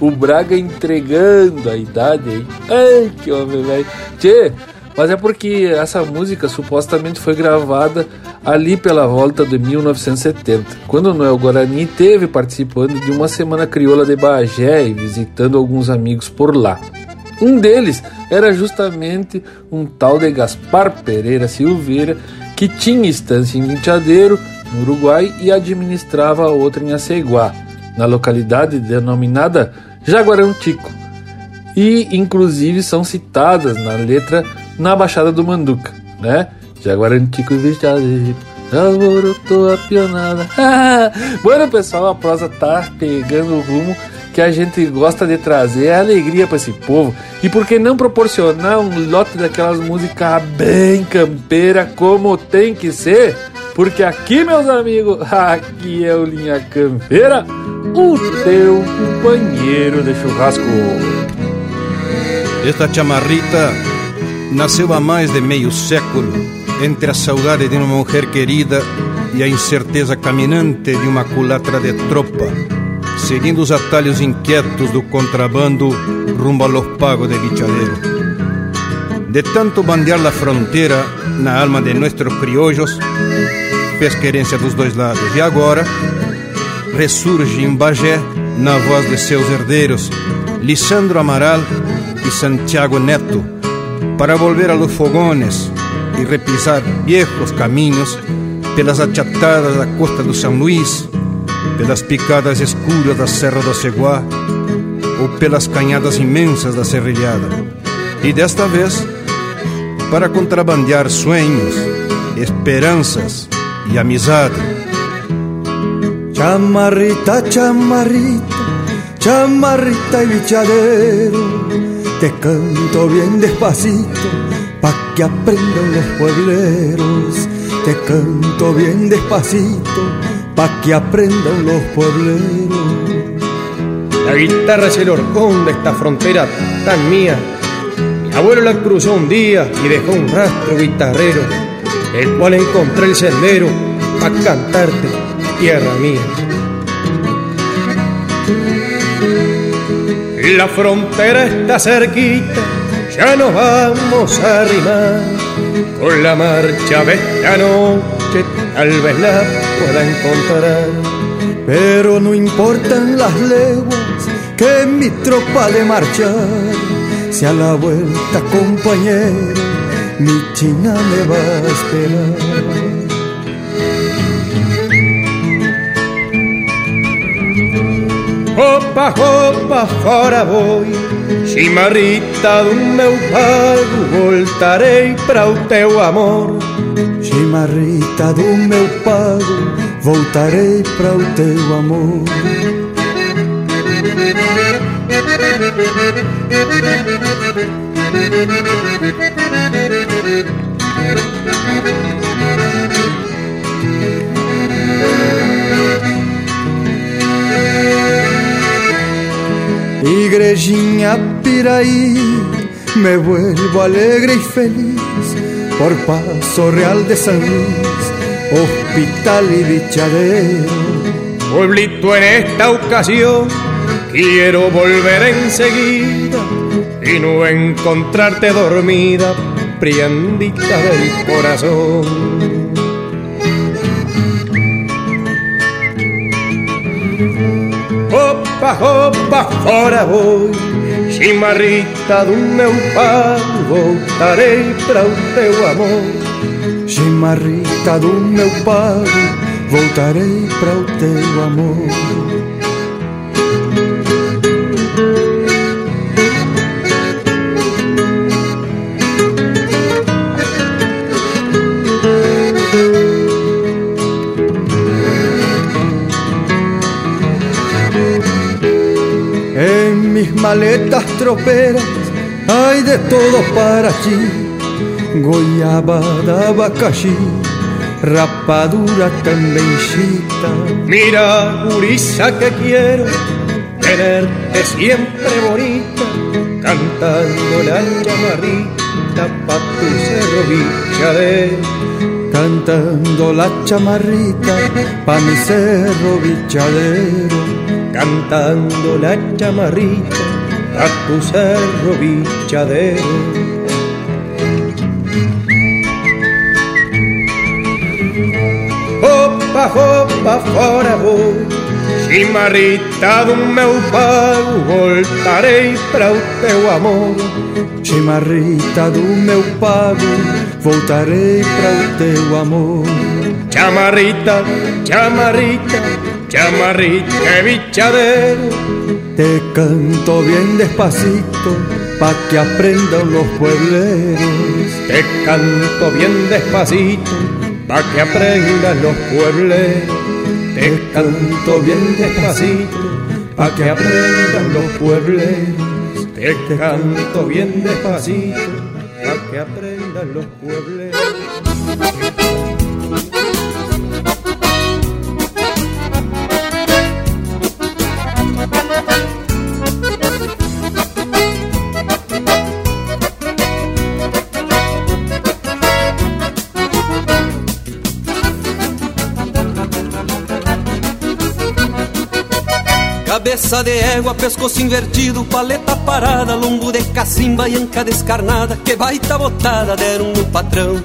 o Braga entregando a idade aí. Ai, que homem, velho. Tchê, mas é porque essa música supostamente foi gravada ali pela volta de 1970, quando Noel Guarani teve participando de uma semana crioula de Bagé e visitando alguns amigos por lá. Um deles era justamente um tal de Gaspar Pereira Silveira, que tinha estância em Vinchadeiro, no Uruguai, e administrava outra em Aceguá, na localidade denominada Jaguarão Tico. E inclusive são citadas na letra na Baixada do Manduca, né? Jaguarantico e Vinchadeiro. Alvorotou a pionada. bueno, pessoal, a prosa tá pegando o rumo que a gente gosta de trazer alegria para esse povo. E por que não proporcionar um lote daquelas músicas bem campeira como tem que ser? Porque aqui, meus amigos, aqui é o Linha Campeira, o teu companheiro de churrasco. Esta chamarrita nasceu há mais de meio século entre a saudade de uma mulher querida e a incerteza caminante de uma culatra de tropa seguindo os atalhos inquietos do contrabando rumbo a los pagos de bichadero. De tanto bandear la fronteira na alma de nossos criollos, fez querência dos dois lados. E agora ressurge em Bagé, na voz de seus herdeiros, Lisandro Amaral e Santiago Neto, para volver a los fogones e repisar viejos caminhos pelas achatadas da costa do São Luís, pelas picadas escuras da Serra do Ceguá ou pelas canhadas imensas da Serrilhada. E desta vez, para contrabandear sonhos, esperanças e amizade. Chamarrita, chamarrita, chamarrita y bichadero, te canto bien despacito pa' que aprendan los puebleros. Te canto bien despacito pa' que aprendan los puebleros. La guitarra es el horcón de esta frontera tan mía. Mi abuelo la cruzó un día y dejó un rastro guitarrero, el cual encontré el sendero pa' cantarte, tierra mía. La frontera está cerquita, ya nos vamos a arrimar con la marcha de esta noche tal vez la pueda encontrar. Pero no importan las leguas que mi tropa de marchar, si a la vuelta compañero mi china me va a esperar. Opa, fora voy. Chimarrita do meu pago Voltarei para o teu amor. Chimarrita do meu pago Voltarei para o teu amor Igrejinha Piraí, me vuelvo alegre y feliz por Paso Real de San Luis, hospital y bichadero. Pueblito en esta ocasión, quiero volver enseguida y no encontrarte dormida, priandita del corazón. Opa, opa, fora voy Chimarrita do meu pago Voltarei para o teu amor. Chimarrita do meu pago Voltarei para o teu amor maletas troperas hay de todo para ti. Goiabada, abacaxi, rapadura tambenchita. Mira, gurisa, que quiero tenerte siempre bonita, cantando la chamarrita pa' tu cerro bichadero. Cantando la chamarrita pa' mi cerro bichadero. Cantando la chamarrita a tu cerro bichadero. Opa, opa, fora vou Chimarrita do meu pago Voltarei para o teu amor Chimarrita do meu pago Voltarei para o teu amor Chamarrita, chamarrita Chamarrita bichadero. Te canto bien despacito pa' que aprendan los puebleros. Te canto bien despacito pa' que aprendan los puebleros. Te canto bien despacito pa' que aprendan los puebleros. Te canto bien despacito pa' que aprendan los puebleros. Cabeça de égua, pescoço invertido, paleta parada, lombo de cacimba e anca descarnada, que baita botada deram no patrão.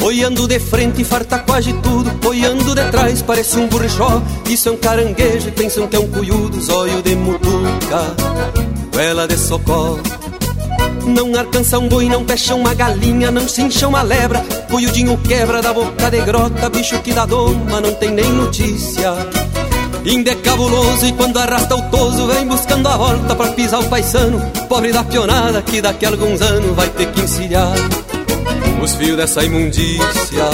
Olhando de frente, farta quase tudo, olhando de trás, parece um burrichó. Isso é um caranguejo e pensam que é um cuiudo, zóio de mutuca, goela de socorro. Não alcança um boi, não fecha uma galinha, não se incha uma lebra. Cuiudinho quebra da boca de grota, bicho que dá doma, não tem nem notícia. Inde é cabuloso e quando arrasta o toso vem buscando a volta pra pisar o paisano. Pobre da pionada que daqui a alguns anos vai ter que encilhar os fios dessa imundícia.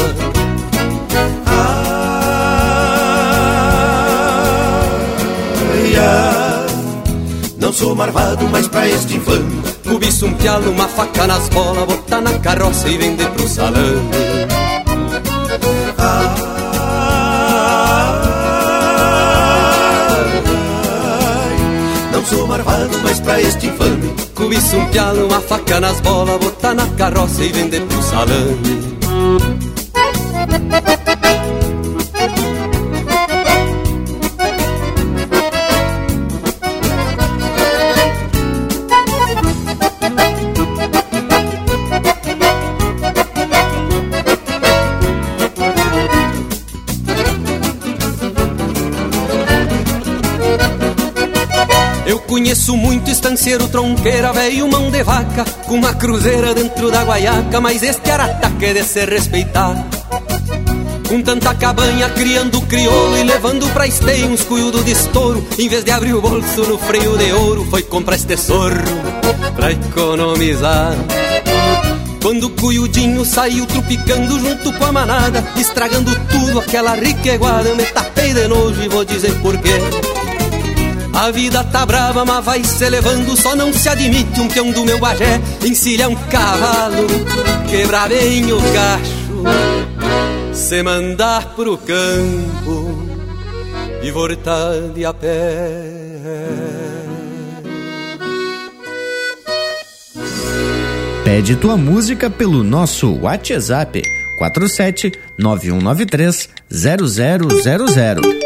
Ai, ai, não sou marvado, mas pra este infame Cobiça um pialo, uma faca nas bolas, botar na carroça e vender pro salame. Não sou marvado, mas pra este infame Cobiça um pialo, uma faca nas bolas, botar na carroça e vender pro salame. Conheço muito estanceiro tronqueira, velho mão de vaca, com uma cruzeira dentro da guaiaca, mas este arataque é de se respeitar. Com tanta cabanha criando crioulo e levando pra esteio uns cuiudo de estouro, em vez de abrir o bolso no freio de ouro, foi comprar este sorro pra economizar. Quando o cuiudinho saiu trupicando junto com a manada, estragando tudo aquela riqueguada, eu me tapei de nojo e vou dizer porquê. A vida tá brava, mas vai se levando, só não se admite um peão do meu bagé, encilha um cavalo, quebrar bem o cacho, se mandar pro campo e voltar de a pé. Pede tua música pelo nosso WhatsApp 47 9193 0000.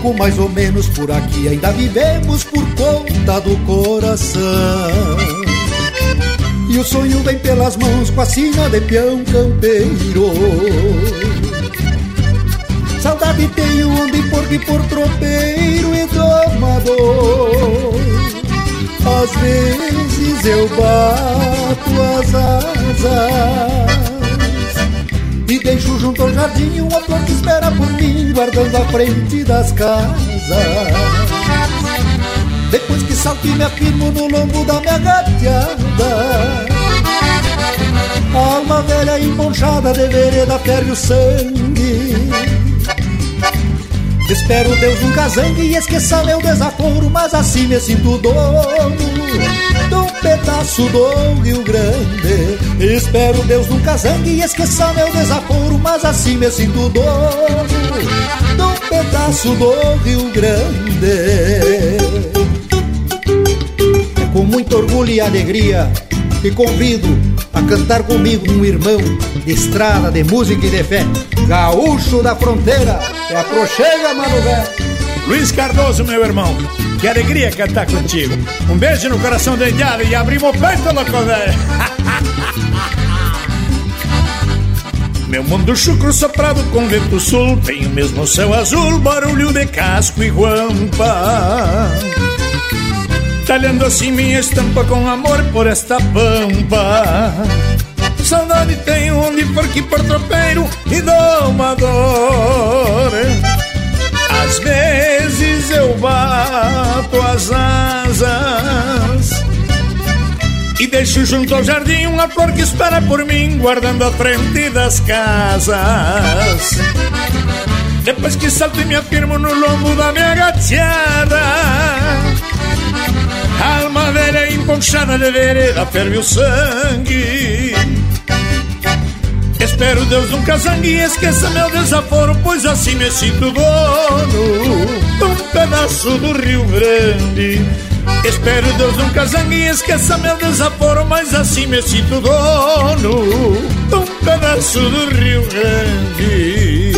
Pouco mais ou menos por aqui ainda vivemos por conta do coração. E o sonho vem pelas mãos com a sina de peão campeiro. Saudade tenho onde porque por tropeiro e domador. Às vezes eu bato as asas deixo junto ao jardim uma flor que espera por mim, guardando a frente das casas. Depois que salto e me afirmo no lombo da minha gateada. Alma velha emponchada de vereda ferve o sangue. Espero Deus nunca zangue e esqueça meu desaforo, mas assim me sinto dono pedaço do Rio Grande. Espero Deus nunca zangue e esqueça meu desaforo, mas assim me sinto dono de um pedaço do Rio Grande. É com muito orgulho e alegria que convido a cantar comigo um irmão de estrada, de música e de fé, gaúcho da fronteira, é a prochega, mano velho. Luiz Cardoso, meu irmão, que alegria cantar contigo. Um beijo no coração da indiada e abrimos o peito, louco velho. Meu mundo chucro soprado com vento sul. Tem o mesmo céu azul, barulho de casco e guampa. Talhando assim minha estampa com amor por esta pampa. Saudade tenho onde for que por tropeiro e domador Às vezes eu bato as asas e deixo junto ao jardim uma flor que espera por mim, guardando a frente das casas. Depois que salto e me afirmo no lombo da minha gateada, alma velha emponchada de vereda ferve o sangue. Espero Deus nunca zangue esqueça meu desaforo, pois assim me sinto dono de um pedaço do Rio Grande. Espero Deus nunca zangue esqueça meu desaforo, mas assim me sinto dono de um pedaço do Rio Grande.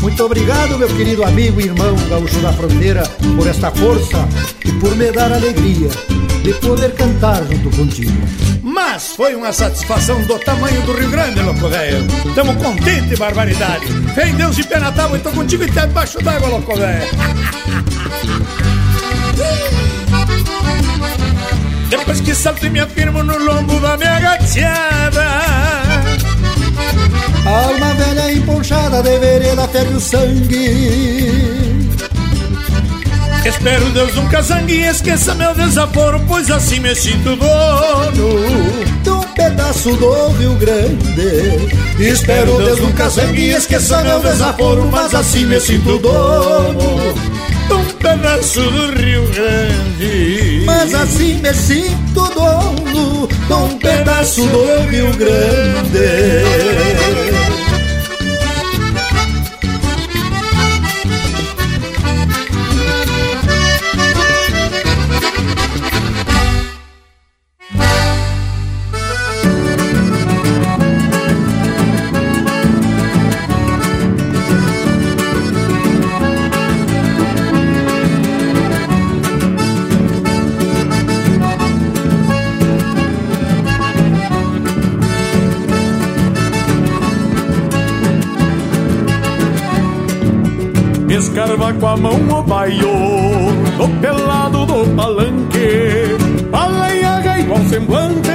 Muito obrigado, meu querido amigo e irmão gaúcho da fronteira, por esta força e por me dar alegria de poder cantar junto contigo. Mas foi uma satisfação do tamanho do Rio Grande, louco velho. Tamo contente, barbaridade. Fé em Deus e pé na tábua, tô contigo até debaixo d'água, louco velho. Depois que salto e me afirmo no lombo da minha gateada Alma velha emponchada de vereda ferve o sangue Espero Deus nunca zangue e esqueça meu desaforo, pois assim me sinto dono de um pedaço do Rio Grande. Espero Deus nunca zangue e esqueça meu desaforo, mas assim me sinto dono de um pedaço do Rio Grande. Mas assim me sinto dono de um pedaço do Rio Grande. Escarva com a mão o baio Do pelado do palanque. Balanha igual semblante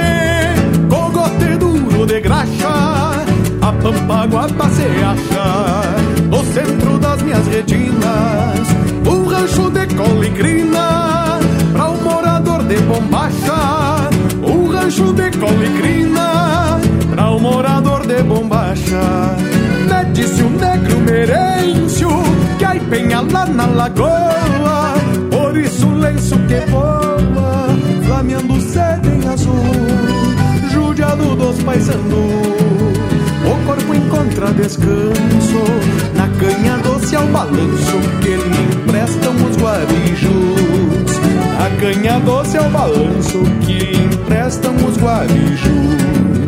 Cogote duro de graxa A pampa guapa se acha. No centro das minhas retinas Um rancho de colicrina Pra um morador de bombacha. Um rancho de colicrina Pra um morador de bombacha. Me disse o negro merêncio Aí penha lá na lagoa Por isso o lenço que voa Flameando sede em azul Judiado dos paisanos. O corpo encontra descanso Na canha doce ao balanço Que lhe emprestam os guarijos Na canha doce ao balanço Que lhe emprestam os guarijos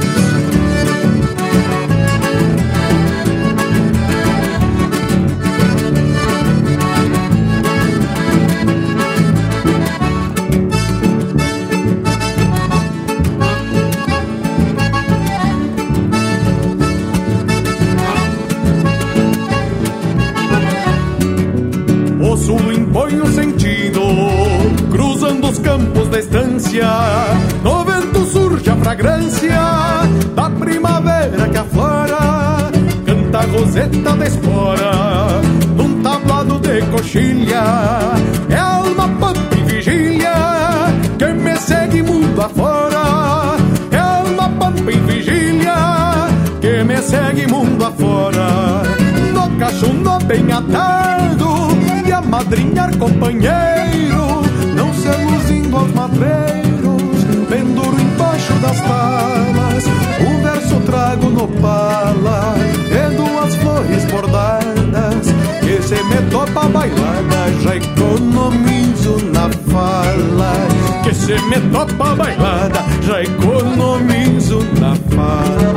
a madrinhar companheiro, não se luzindo aos madreiros, penduro embaixo das palmas, o verso trago no pala, e duas flores bordadas, que se me topa bailada, já economizo na fala, que se me topa bailada, já economizo na fala.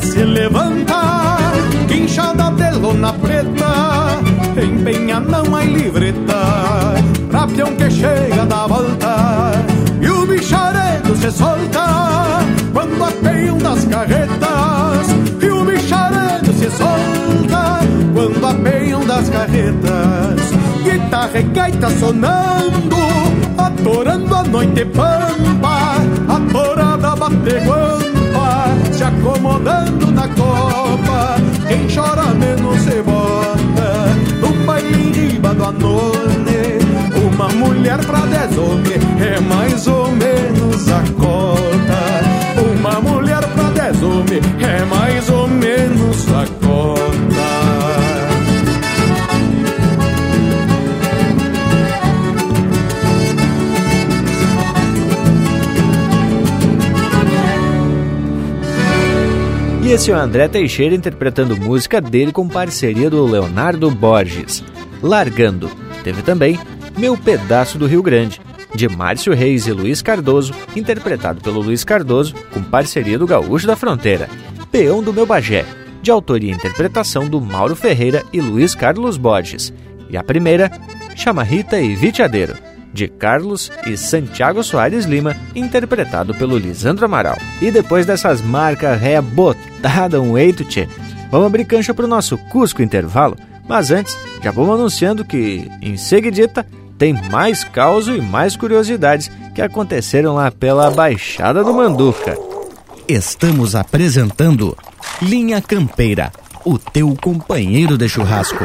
Se levanta Quinchada de lona preta Empenha não há livreta Pra que chega da volta E o bicharedo se solta Quando apeiam das carretas E o bicharedo se solta Quando apeiam das carretas. Guitarra e gaita sonando Atorando a noite pampa A torada bate guampa Se acomodando na copa. Quem chora menos se bota No baile em riba do anone. Uma mulher pra dez homens É mais ou menos a cota. Uma mulher pra dez homens É mais E esse é o André Teixeira interpretando música dele com parceria do Leonardo Borges. Largando. Teve também Meu Pedaço do Rio Grande, de Márcio Reis e Luiz Cardoso, interpretado pelo Luiz Cardoso com parceria do Gaúcho da Fronteira. Peão do Meu Bagé, de autoria e interpretação do Mauro Ferreira e Luiz Carlos Borges. E a primeira, Chamarrita e Viteadeiro, de Carlos e Santiago Soares Lima, interpretado pelo Lisandro Amaral. E depois dessas marcas rebotadas um eito, tchê, vamos abrir cancha pro nosso Cusco Intervalo, mas antes, já vamos anunciando que, em seguidita, tem mais caos e mais curiosidades que aconteceram lá pela Baixada do Manduca. Estamos apresentando Linha Campeira, o teu companheiro de churrasco.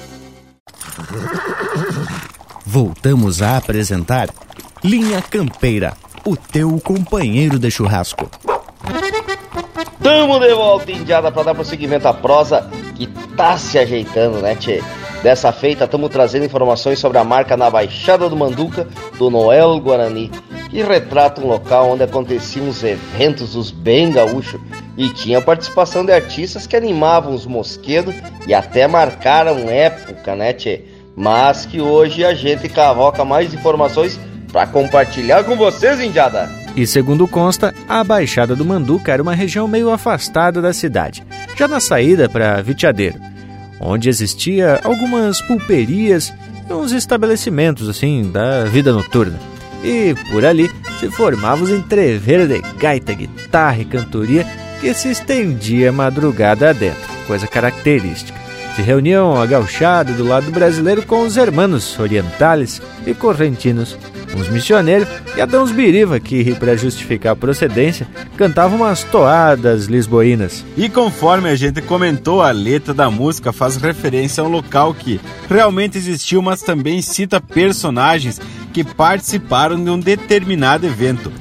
Voltamos a apresentar Linha Campeira, o teu companheiro de churrasco. Tamo de volta, indiada, pra dar prosseguimento à prosa que tá se ajeitando, né, tchê? Dessa feita, estamos trazendo informações sobre a marca na Baixada do Manduca do Noel Guarani, que retrata um local onde aconteciam os eventos dos bem gaúchos e tinha participação de artistas que animavam os mosquedos e até marcaram época, né, tchê? Mas que hoje a gente cavoca mais informações para compartilhar com vocês, Indiada. E segundo consta, a Baixada do Manduca era uma região meio afastada da cidade, já na saída para Vitiadeiro, onde existia algumas pulperias e uns estabelecimentos assim da vida noturna. E por ali se formavam os entreveros de gaita, guitarra e cantoria que se estendia madrugada adentro, coisa característica. Se reuniam a do lado brasileiro com os hermanos orientales e correntinos, uns missioneiros e até uns biriva que, para justificar a procedência, cantavam umas toadas lisboínas. E conforme a gente comentou, a letra da música faz referência a um local que realmente existiu, mas também cita personagens que participaram de um determinado evento.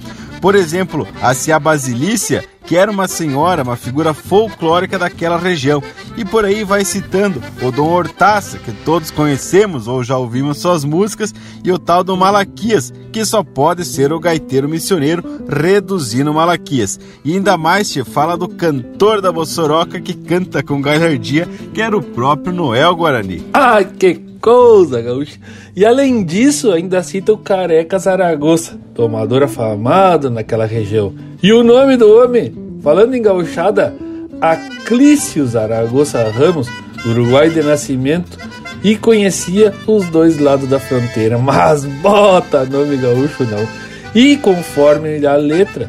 Por exemplo, a Cia Basilícia, que era uma senhora, uma figura folclórica daquela região. E por aí vai citando o Dom Hortaça, que todos conhecemos ou já ouvimos suas músicas, e o tal do Malaquias, que só pode ser o gaiteiro missioneiro reduzindo Malaquias. E ainda mais te fala do cantor da Bossoroca que canta com galhardia, que era o próprio Noel Guarani. Ai, que coisa, gaúcha. E além disso, ainda cita o Careca Zaragoza, tomador afamado naquela região. E o nome do homem, falando em gauchada, Aclício Zaragoza Ramos, Uruguai de nascimento, e conhecia os dois lados da fronteira, mas bota nome gaúcho não. E conforme a letra,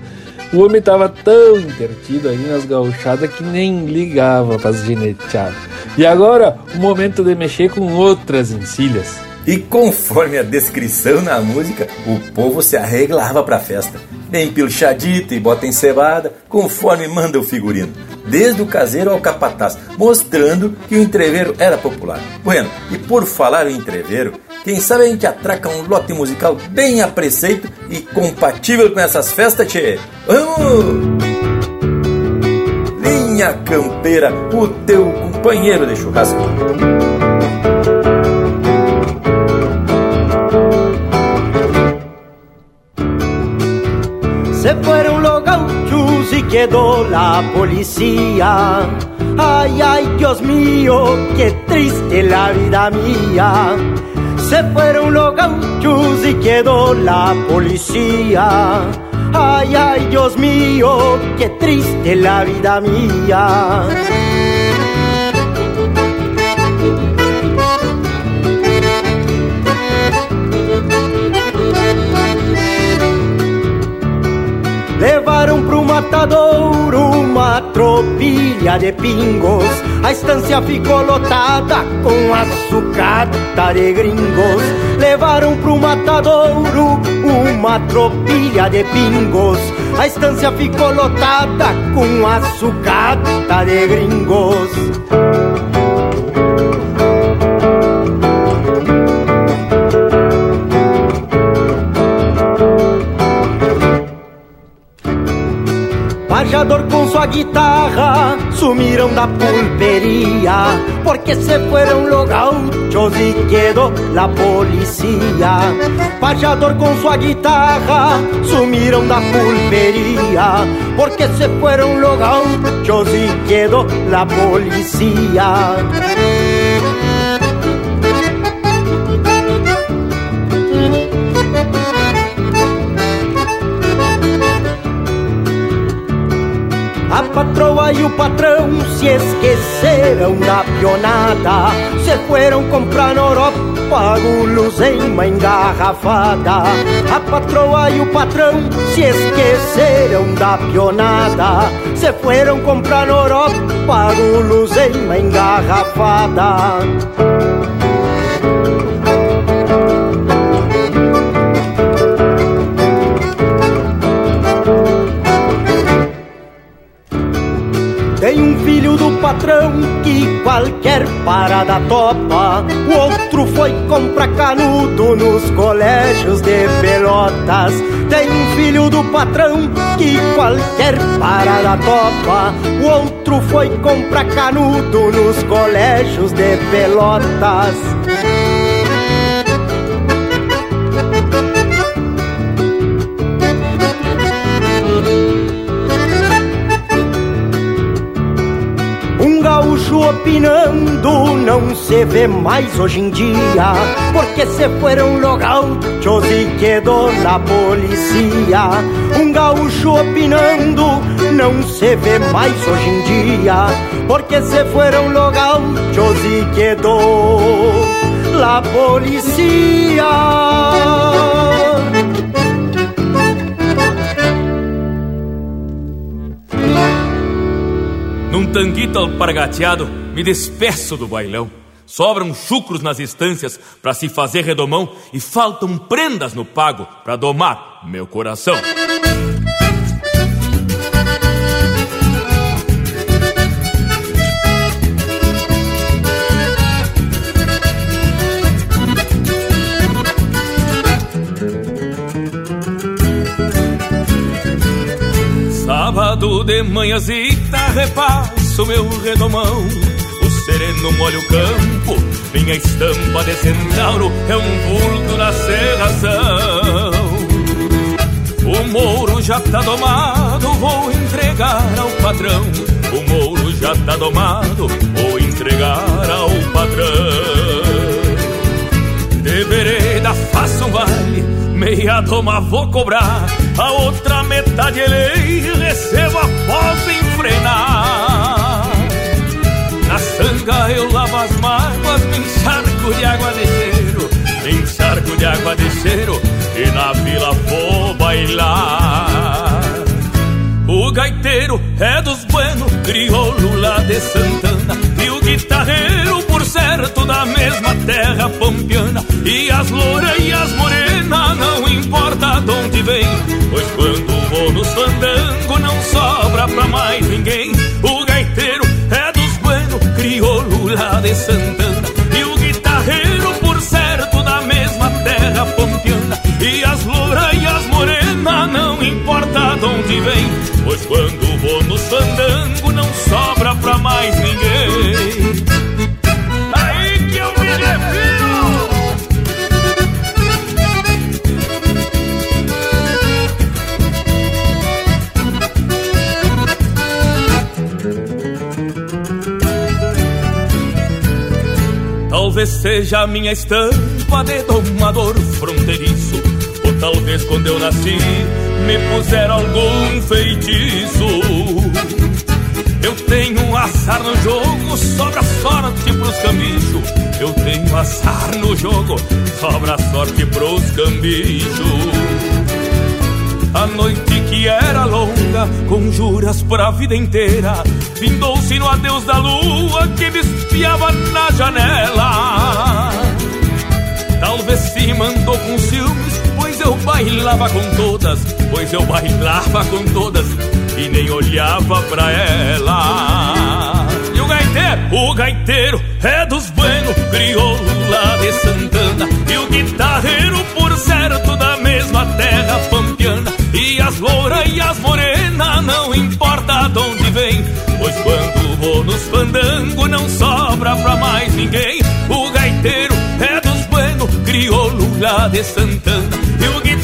o homem estava tão intertido aí nas gauchadas que nem ligava para as gineteadas. E agora, o momento de mexer com outras encilhas. E conforme a descrição na música, o povo se arreglava para a festa. Bem pilchadito e bota encebada, conforme manda o figurino. Desde o caseiro ao capataz, mostrando que o entreveiro era popular. Bueno, e por falar em entreveiro, quem sabe a gente atraca um lote musical bem a preceito e compatível com essas festas, tchê? Vamos! Linha Campeira, o teu companheiro de churrasco. Se fueron los gauchos y quedó la policía. Ay, ay, Dios mío, qué triste la vida mía. Se fueron los gauchos y quedó la policía. Ay, ay, Dios mío, qué triste la vida mía. Levaram pro matadouro uma tropilha de pingos. A estância ficou lotada com açucata de gringos. Levaram pro matadouro uma tropilha de pingos. A estância ficou lotada com açucata de gringos. Pajador com sua guitarra sumiram da pulpería porque se fueron los gauchos y quedó la policía. Pajador con su guitarra sumiram da pulpería porque se fueron los gauchos y quedó la policía. Patroa e o patrão se esqueceram da pionada. Se foram comprar na Europa uma engarrafada. A patroa e o patrão se esqueceram da pionada. Se foram comprar na Europa uma engarrafada Tem um filho do patrão que qualquer parada topa. O outro foi comprar canudo nos colégios de pelota. pelotas. Tem um filho do patrão que qualquer parada topa. O outro foi comprar canudo nos colégios de pelotas. Opinando não se vê mais hoje em dia, porque se foram los e quedou na polícia. Um gaúcho opinando não se vê mais hoje em dia, porque se foram los e quedou la polícia. Num tanguito alpargateado, me despeço do bailão. Sobram chucros nas estâncias para se fazer redomão e faltam prendas no pago para domar meu coração. Sábado de manhãzita repasso meu redomão. O sereno molha o campo Minha estampa de centauro é um vulto na serração. O mouro já tá domado, vou entregar ao patrão. O mouro já tá domado, vou entregar ao patrão. De vereda faço um baile Meia doma vou cobrar, a outra metade ele recebo após enfrenar. Sanga eu lavo as mágoas, me encharco de água de cheiro, me encharco de água de cheiro, e na vila vou bailar. O gaiteiro é dos buenos, crioulo lá de Santana, e o guitarreiro, por certo, da mesma terra pampiana, e as louras e as morenas não importa de onde vem Pois quando vou nos fandango não sobra pra mais ninguém onde vem Pois quando vou nos fandango não sobra pra mais ninguém. Aí que eu me refiro. Talvez seja a minha estampa de domador fronteiriço talvez quando eu nasci me puseram algum feitiço. Eu tenho azar no jogo, sobra sorte pros cambichos. Eu tenho azar no jogo, sobra sorte pros cambichos. A noite que era longa, com juras pra vida inteira, findou-se no adeus da lua que me espiava na janela. Talvez se mandou com ciúmes, eu bailava com todas, pois eu bailava com todas e nem olhava pra ela. E o gaiteiro, o gaiteiro é dos buenos, crioulo lá de Santana, e o guitarreiro, por certo, da mesma terra pampiana. E as louras e as morenas, não importa de onde vem Pois quando vou nos fandango não sobra pra mais ninguém O gaiteiro é dos buenos, crioulo lá de Santana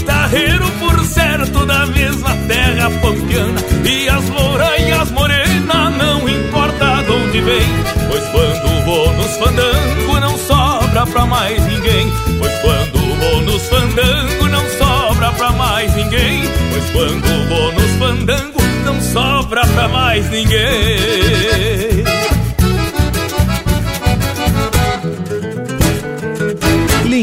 guitarreiro, por certo, da mesma terra pampiana. E as louras e as morenas, não importa de onde vem. Pois quando vou nos fandango não sobra pra mais ninguém. Pois quando vou nos fandango não sobra pra mais ninguém. Pois quando vou nos fandango não sobra pra mais ninguém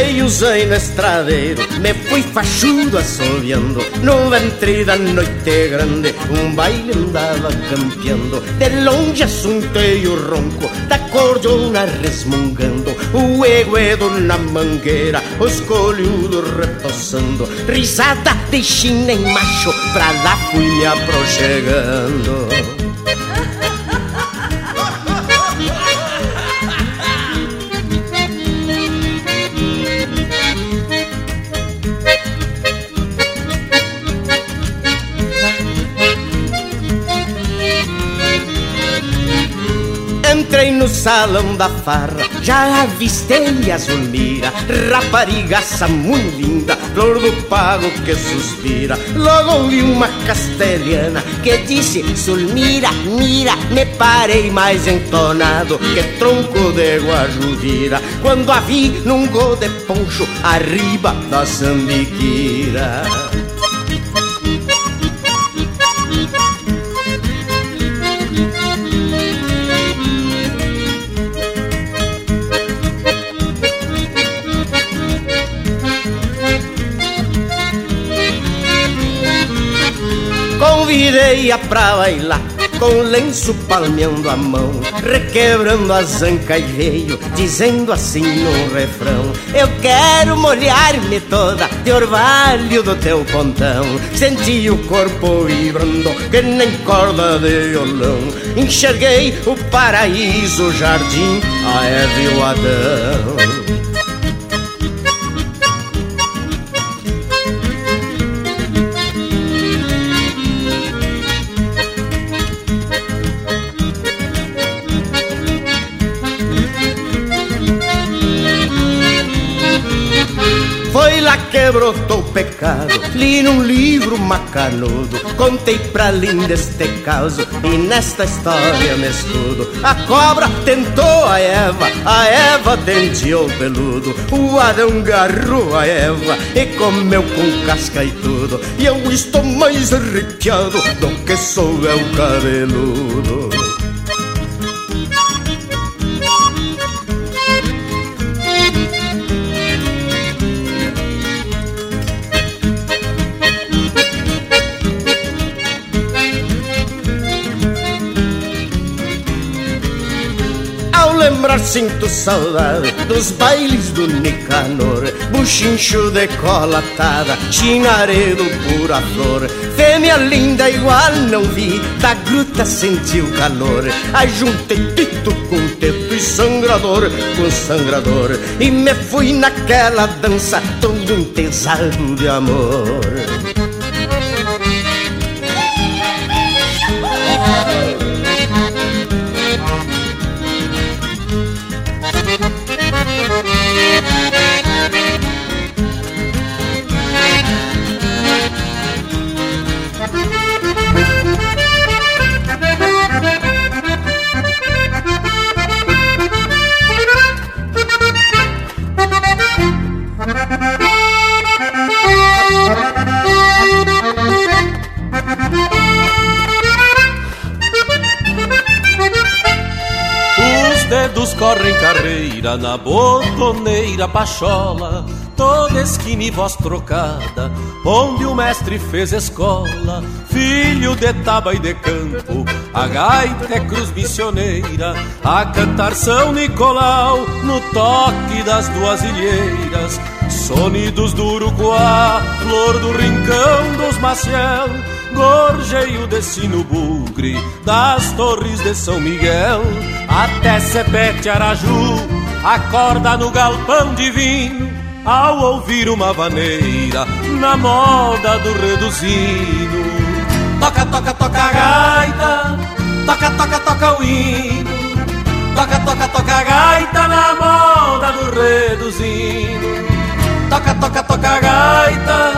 Juntei os no estradeiro, me fui fachudo assoviando No ventre da noite grande, um baile andava campeando De longe assuntei o ronco da cordona resmungando. O eguedo na mangueira, os colhudos repousando Risada de china em macho, pra lá fui me aproxegando salão da farra, já avistei a Zulmira Raparigaça muito linda, flor do pago que suspira. Logo vi uma castelhana que disse Zulmira, mira, me parei mais entonado Que tronco de guajuvira. Quando a vi num gol de poncho, arriba da sambiquira convidei-a pra bailar com lenço palmeando a mão, requebrando a zanca e veio, dizendo assim no refrão: Eu quero molhar-me toda de orvalho do teu pontão. Senti o corpo vibrando, que nem corda de violão. Enxerguei o paraíso, o jardim, a Eva e o Adão. Li num livro macanudo Contei pra linda este caso E nesta história me escudo A cobra tentou a Eva A Eva denteou peludo. O Adão garrou a Eva E comeu com casca e tudo. E eu estou mais arrepiado Do que sou eu cabeludo sinto saudade dos bailes do Nicanor Buchincho decolatada, chinaredo pura flor. Fêmea linda igual não vi, da gruta senti o calor. Ajuntei tito com teto e sangrador com sangrador. E me fui naquela dança todo entesado de amor na botoneira pachola, toda esquina e voz trocada, onde o mestre fez escola, filho de taba e de campo, a gaita é cruz missioneira, a cantar São Nicolau, no toque das duas ilheiras, sonidos do Uruguá, flor do rincão dos Maciel, gorjeio de sino bugre, das torres de São Miguel, até Sepete Araju, acorda no galpão divino, ao ouvir uma vaneira na moda do reduzino. Toca, toca, toca a gaita, toca, toca, toca o hino, toca, toca, toca a gaita na moda do reduzino. Toca, toca, toca a gaita,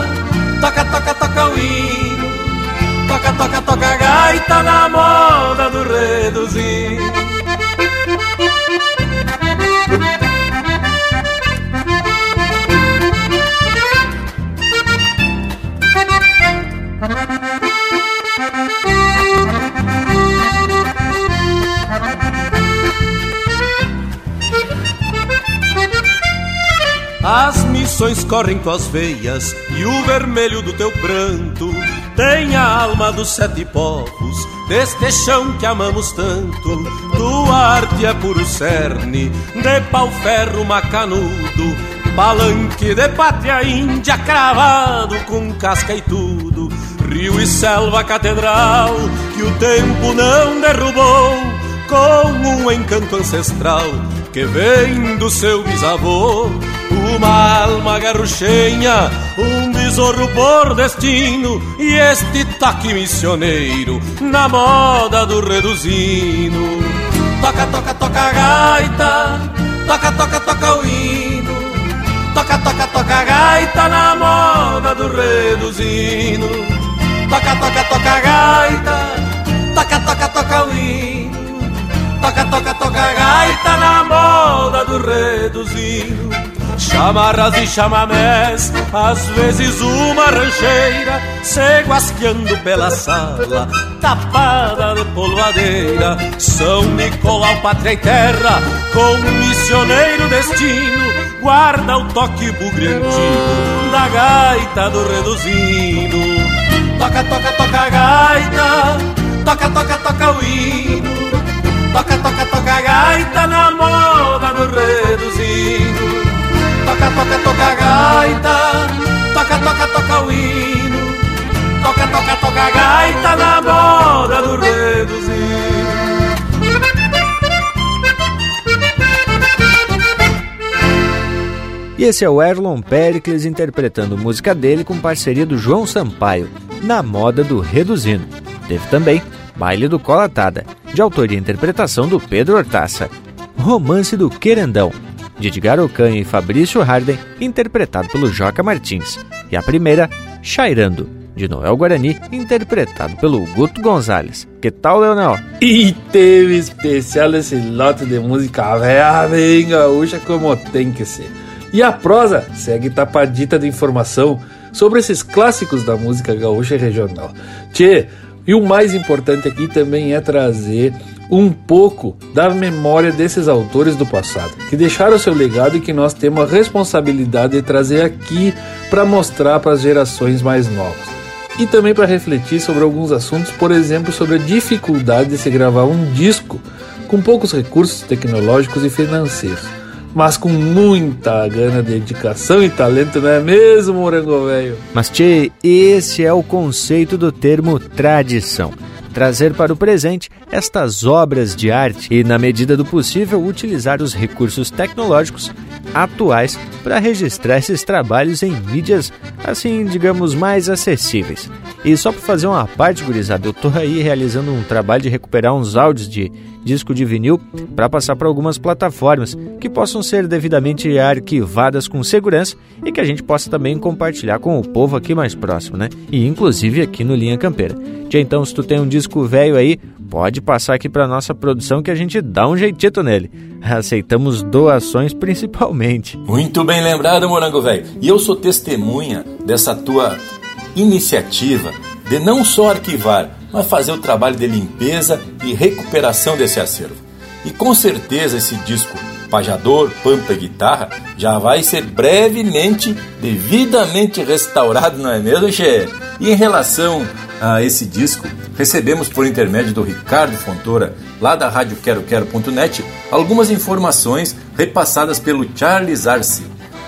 toca, toca, toca o hino, toca, toca, toca a gaita na moda do reduzino. As missões correm tuas veias e o vermelho do teu pranto tem a alma dos sete povos deste chão que amamos tanto. Tua arte é puro cerne de pau-ferro macanudo, palanque de pátria índia cravado com casca e tudo. Rio e selva catedral que o tempo não derrubou com um encanto ancestral que vem do seu bisavô. Uma alma garruchenha, um besouro por destino e este toque missioneiro na moda do reduzindo. Toca, toca, toca a gaita, toca, toca, toca o hino. Toca, toca, toca a gaita na moda do reduzindo. Toca, toca, toca a gaita, toca, toca, toca o hino. Toca, toca, toca gaita na moda do reduzindo. Chamarras e chamamés, às vezes uma rancheira Se guasqueando pela sala, tapada de polvadeira. São Nicolau, pátria e terra, com missioneiro destino Guarda o toque bugriantino da gaita do reduzindo. Toca, toca, toca a gaita, toca, toca, toca o hino. Toca, toca, toca a gaita na moda do reduzindo Toca, toca, toca a gaita, toca, toca, toca o hino. Toca, toca, toca a gaita na moda do reduzido. E esse é o Erlon Pericles interpretando música dele com parceria do João Sampaio, na moda do Reduzindo. Teve também Baile do Colatada, de autoria e interpretação do Pedro Hortaça. Romance do Querendão, de Edgar e Fabrício Harden, interpretado pelo Joca Martins. E a primeira, Chairando, de Noel Guarani, interpretado pelo Guto Gonzalez. Que tal, Leonel? E teve especial esse lote de música velha bem gaúcha como tem que ser. E a prosa segue tapadita de informação sobre esses clássicos da música gaúcha regional. Tchê, e o mais importante aqui também é trazer um pouco da memória desses autores do passado, que deixaram seu legado e que nós temos a responsabilidade de trazer aqui para mostrar para as gerações mais novas. E também para refletir sobre alguns assuntos, por exemplo, sobre a dificuldade de se gravar um disco com poucos recursos tecnológicos e financeiros, mas com muita gana, dedicação e talento, não é mesmo, Morango Velho? Mas, Tchê, esse é o conceito do termo tradição trazer para o presente estas obras de arte e, na medida do possível, utilizar os recursos tecnológicos atuais para registrar esses trabalhos em mídias, assim, digamos, mais acessíveis. E só para fazer uma parte, gurizada, eu estou aí realizando um trabalho de recuperar uns áudios de disco de vinil para passar para algumas plataformas que possam ser devidamente arquivadas com segurança e que a gente possa também compartilhar com o povo aqui mais próximo, né? E inclusive aqui no Linha Campeira. Tia, então, se tu tem um disco velho aí, pode passar aqui para nossa produção que a gente dá um jeitito nele. Aceitamos doações principalmente. Muito bem lembrado, Morango Velho. E eu sou testemunha dessa tua iniciativa de não só arquivar, mas fazer o trabalho de limpeza e recuperação desse acervo. E com certeza esse disco Pajador, Pampa e Guitarra já vai ser brevemente, devidamente restaurado, não é mesmo, Che? E em relação a esse disco, recebemos por intermédio do Ricardo Fontoura, lá da Rádio Quero Quero.net, algumas informações repassadas pelo Charles Arce,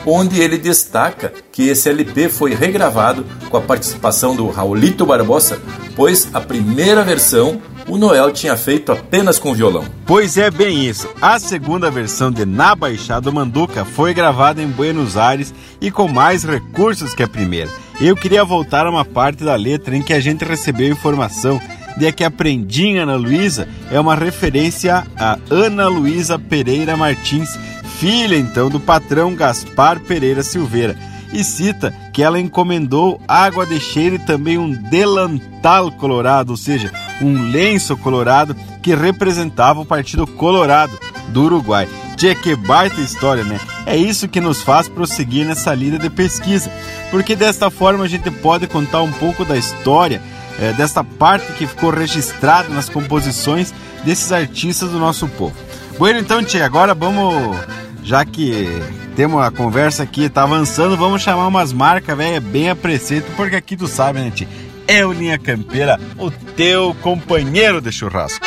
onde ele destaca que esse LP foi regravado com a participação do Raulito Barbosa, pois a primeira versão o Noel tinha feito apenas com violão. Pois é bem isso. A segunda versão de Na Baixada Manduca foi gravada em Buenos Aires e com mais recursos que a primeira. Eu queria voltar a uma parte da letra em que a gente recebeu informação de que a Prendinha Ana Luísa é uma referência a Ana Luísa Pereira Martins, filha então do patrão Gaspar Pereira Silveira, e cita que ela encomendou água de cheiro e também um delantal colorado, ou seja, um lenço colorado que representava o Partido Colorado do Uruguai. Tchê, que baita história, né? É isso que nos faz prosseguir nessa lida de pesquisa, porque desta forma a gente pode contar um pouco da história, é, desta parte que ficou registrada nas composições desses artistas do nosso povo. Bueno, então, Tchê, agora vamos, já que temos a conversa aqui, tá avançando, vamos chamar umas marcas, velho, bem a preceito, porque aqui tu sabe, né, tia? É o Linha Campeira, o teu companheiro de churrasco.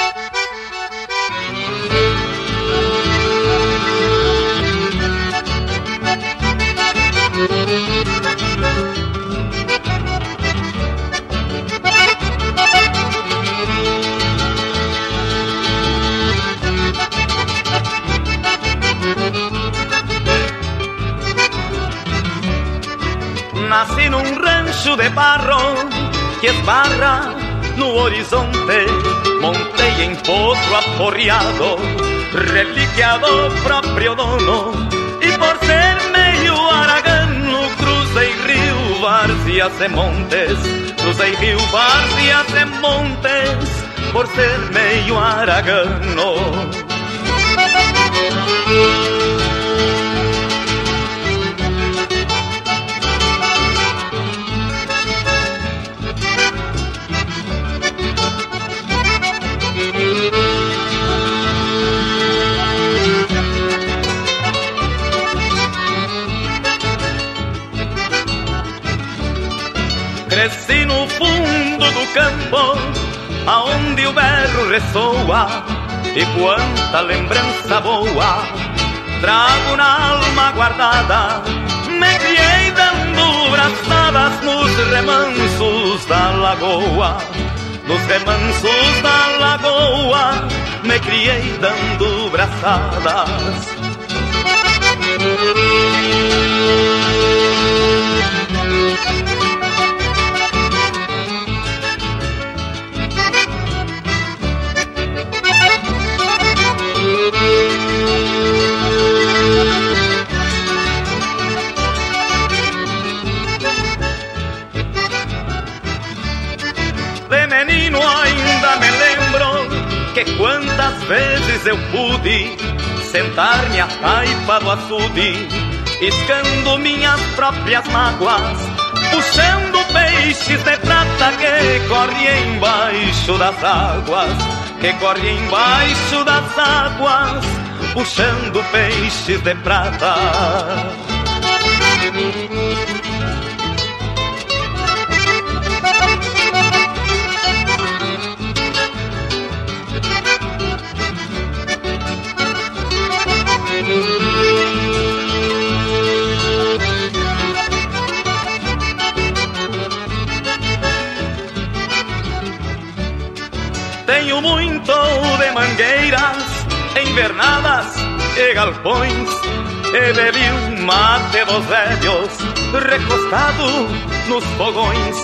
De barro que esbarra no horizonte. Montei em potro aporreado, relíquia do próprio dono. E por ser meio aragano, cruzei rio, várzeas e montes. Cruzei rio, várzeas e montes, por ser meio aragano. Campo, aonde o berro ressoa, e quanta lembrança boa trago na alma guardada. Me criei dando braçadas nos remansos da lagoa, nos remansos da lagoa, me criei dando braçadas. Vezes eu pude sentar-me à taipa do açude, iscando minhas próprias mágoas, puxando peixes de prata que correm embaixo das águas, que correm embaixo das águas, puxando peixes de prata. Tenho muito de mangueiras, invernadas e galpões, e bebi um mate dos velhos, recostado nos fogões,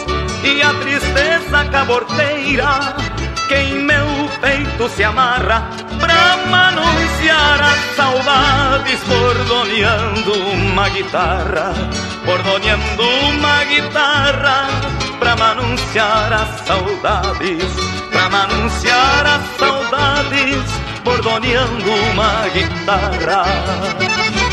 e a tristeza caborteira que em meu peito se amarra pra manunciar as saudades, bordoneando uma guitarra, bordoneando uma guitarra pra manunciar as saudades, pra manunciar as saudades, bordoneando uma guitarra.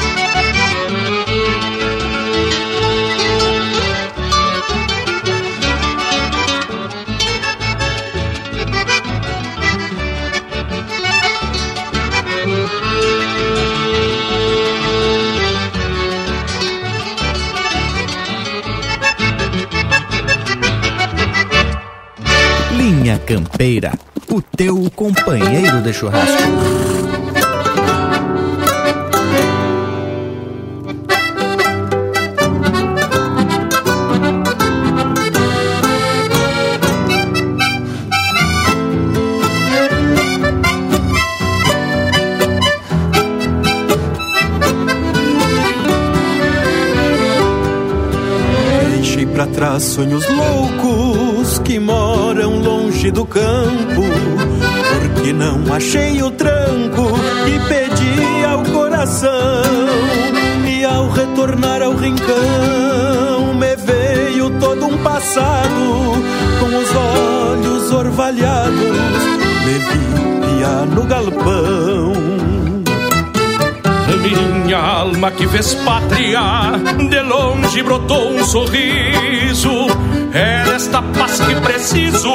Linha Campeira, o teu companheiro de churrasco. Deixei pra trás sonhos loucos que moram longe do campo, porque não achei o tranco e pedi ao coração. E ao retornar ao rincão, me veio todo um passado, com os olhos orvalhados, me vi no galpão minha alma que fez pátria, de longe brotou um sorriso. É esta paz que preciso,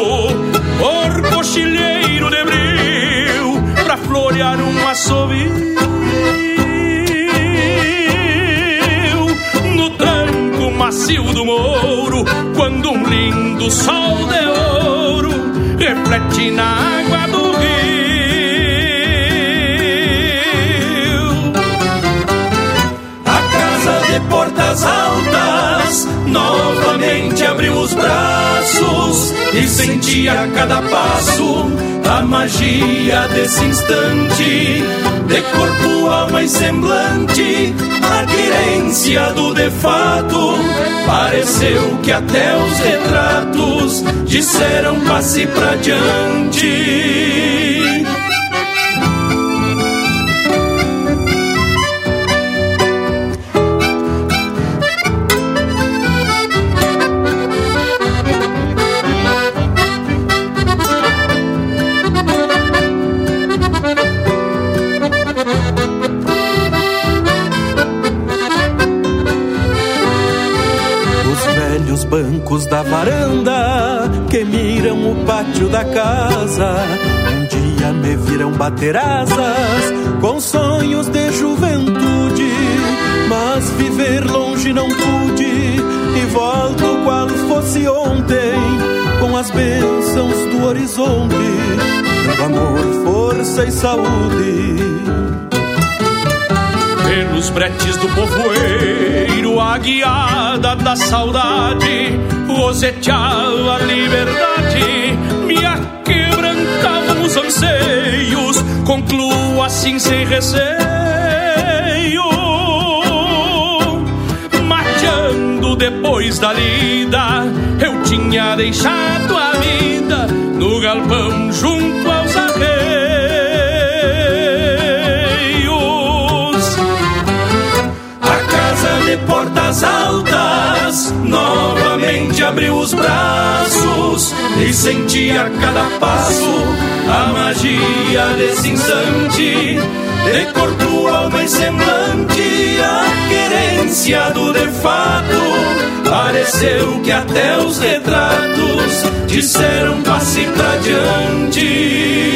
Por orcochilheiro de bril, pra florear um assovio. No tranco macio do mouro, quando um lindo sol de ouro reflete na água do altas novamente abriu os braços e senti a cada passo a magia desse instante de corpo, alma e semblante, a querência do de fato. Pareceu que até os retratos disseram passe pra diante. Da varanda que miram o pátio da casa. Um dia me viram bater asas com sonhos de juventude, mas viver longe não pude e volto qual fosse ontem com as bênçãos do horizonte, do amor, força e saúde pelos bretes do povoeiro, a guiada da saudade, roseteava a liberdade, me aquebrantavam os anseios, concluo assim sem receio, mateando depois da lida, eu tinha deixado a vida no galpão junto altas, novamente abriu os braços e senti a cada passo a magia desse instante. De corpo, alma e semblante, a querência do de fato. Pareceu que até os retratos disseram passe pra diante.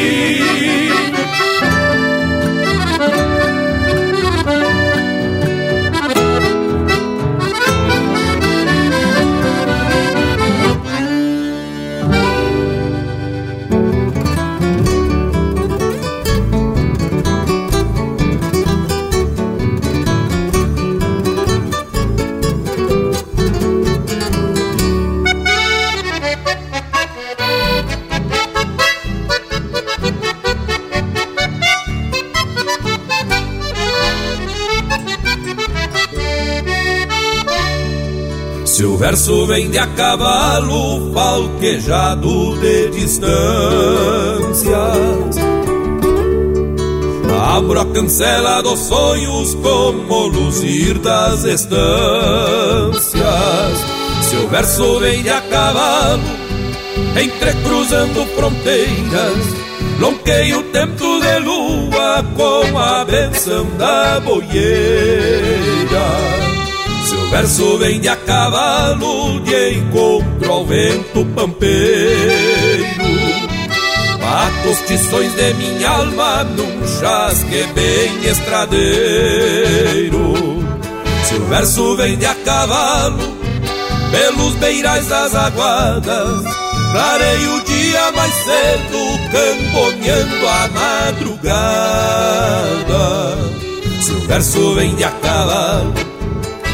Verso vem de a cavalo, falquejado de distâncias, abro a cancela dos sonhos como luzir das estâncias. Se o verso vem de a cavalo, entrecruzando fronteiras, lonqueio o tempo de lua com a benção da boieira. Verso vem de a cavalo, de encontro ao vento pampeiro. Bato os tições de minha alma num chasque bem estradeiro. Se o verso vem de a cavalo, pelos beirais das aguadas, clarei o dia mais cedo, camponeando a madrugada. Se o verso vem de a cavalo,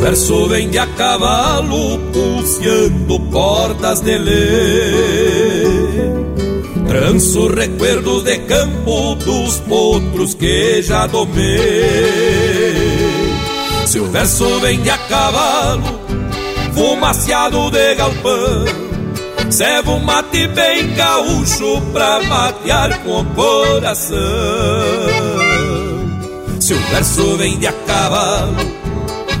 Verso vem de a cavalo, pulseando portas de lei. Tranço recuerdos de campo dos potros que já domei. Se o verso vem de a cavalo, fumaciado de galpão. Serve um mate bem gaúcho pra matear com o coração. Se o verso vem de a cavalo,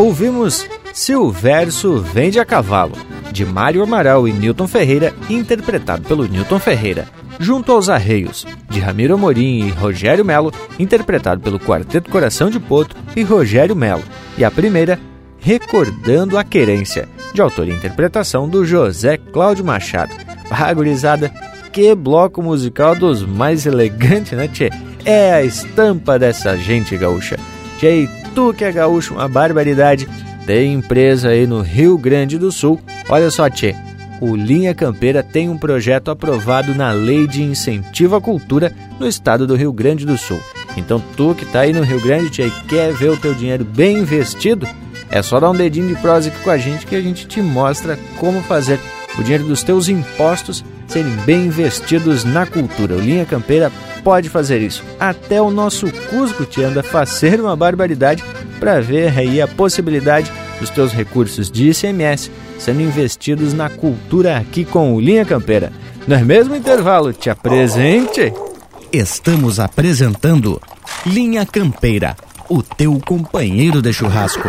Ouvimos Se o Verso Vende a Cavalo, de Mário Amaral e Newton Ferreira, interpretado pelo Newton Ferreira junto aos Arreios, de Ramiro Amorim e Rogério Melo, interpretado pelo Quarteto Coração de Poto e Rogério Melo, e a primeira, Recordando a Querência, de autoria e interpretação do José Cláudio Machado. Ah, gurizada, que bloco musical dos mais elegantes, né, tchê? É a estampa dessa gente gaúcha. Tchê, tu que é gaúcho, uma barbaridade. Tem empresa aí no Rio Grande do Sul. Olha só, tchê, o Linha Campeira tem um projeto aprovado na Lei de Incentivo à Cultura no estado do Rio Grande do Sul. Então tu que está aí no Rio Grande e quer ver o teu dinheiro bem investido, é só dar um dedinho de prosa aqui com a gente que a gente te mostra como fazer o dinheiro dos teus impostos serem bem investidos na cultura. O Linha Campeira pode fazer isso. Até o nosso Cusco te anda fazer uma barbaridade para ver aí a possibilidade dos teus recursos de ICMS sendo investidos na cultura aqui com o Linha Campeira. No é mesmo intervalo, te apresente. Estamos apresentando Linha Campeira, o teu companheiro de churrasco.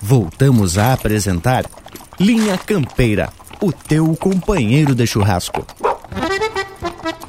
Voltamos a apresentar Linha Campeira, o teu companheiro de churrasco.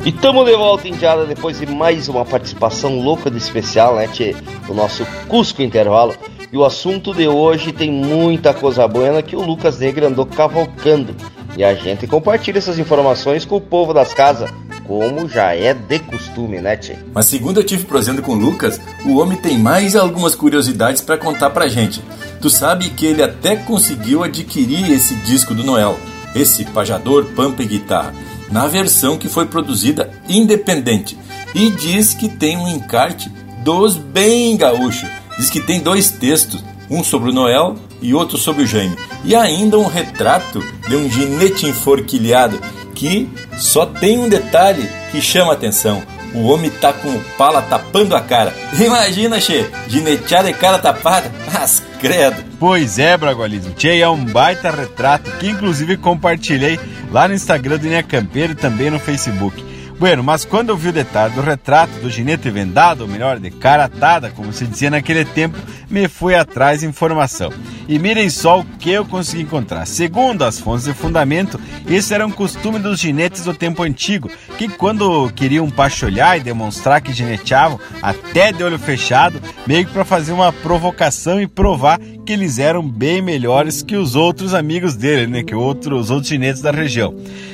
E tamo de volta, Indiada, depois de mais uma participação louca de especial, né, tchê? O nosso Cusco Intervalo. E o assunto de hoje tem muita coisa boa que o Lucas Negro andou cavalcando. E a gente compartilha essas informações com o povo das casas como já é de costume, né, Tchê? Mas segundo eu tive prosendo com o Lucas, o homem tem mais algumas curiosidades para contar pra gente. Tu sabe que ele até conseguiu adquirir esse disco do Noel, esse Pajador Pampa e Guitarra, na versão que foi produzida independente. E diz que tem um encarte dos bem gaúcho. Diz que tem dois textos, um sobre o Noel e outro sobre o Jaime. E ainda um retrato de um ginete enforquilhado que só tem um detalhe que chama atenção. O homem tá com o pala tapando a cara. Imagina, Che, ginetear de cara tapada. Mas credo. Pois é, Bragualismo. Tchê, é um baita retrato que inclusive compartilhei lá no Instagram do Linha Campeiro e também no Facebook. Bueno, mas quando eu vi o detalhe do retrato do ginete vendado, ou melhor, de cara atada, como se dizia naquele tempo, me fui atrás informação. E mirem só o que eu consegui encontrar. Segundo as fontes de fundamento, esse era um costume dos ginetes do tempo antigo, que quando queriam pacholhar e demonstrar que gineteavam, até de olho fechado, meio que para fazer uma provocação e provar que eles eram bem melhores que os outros amigos dele, né, que outros, os outros ginetes da região.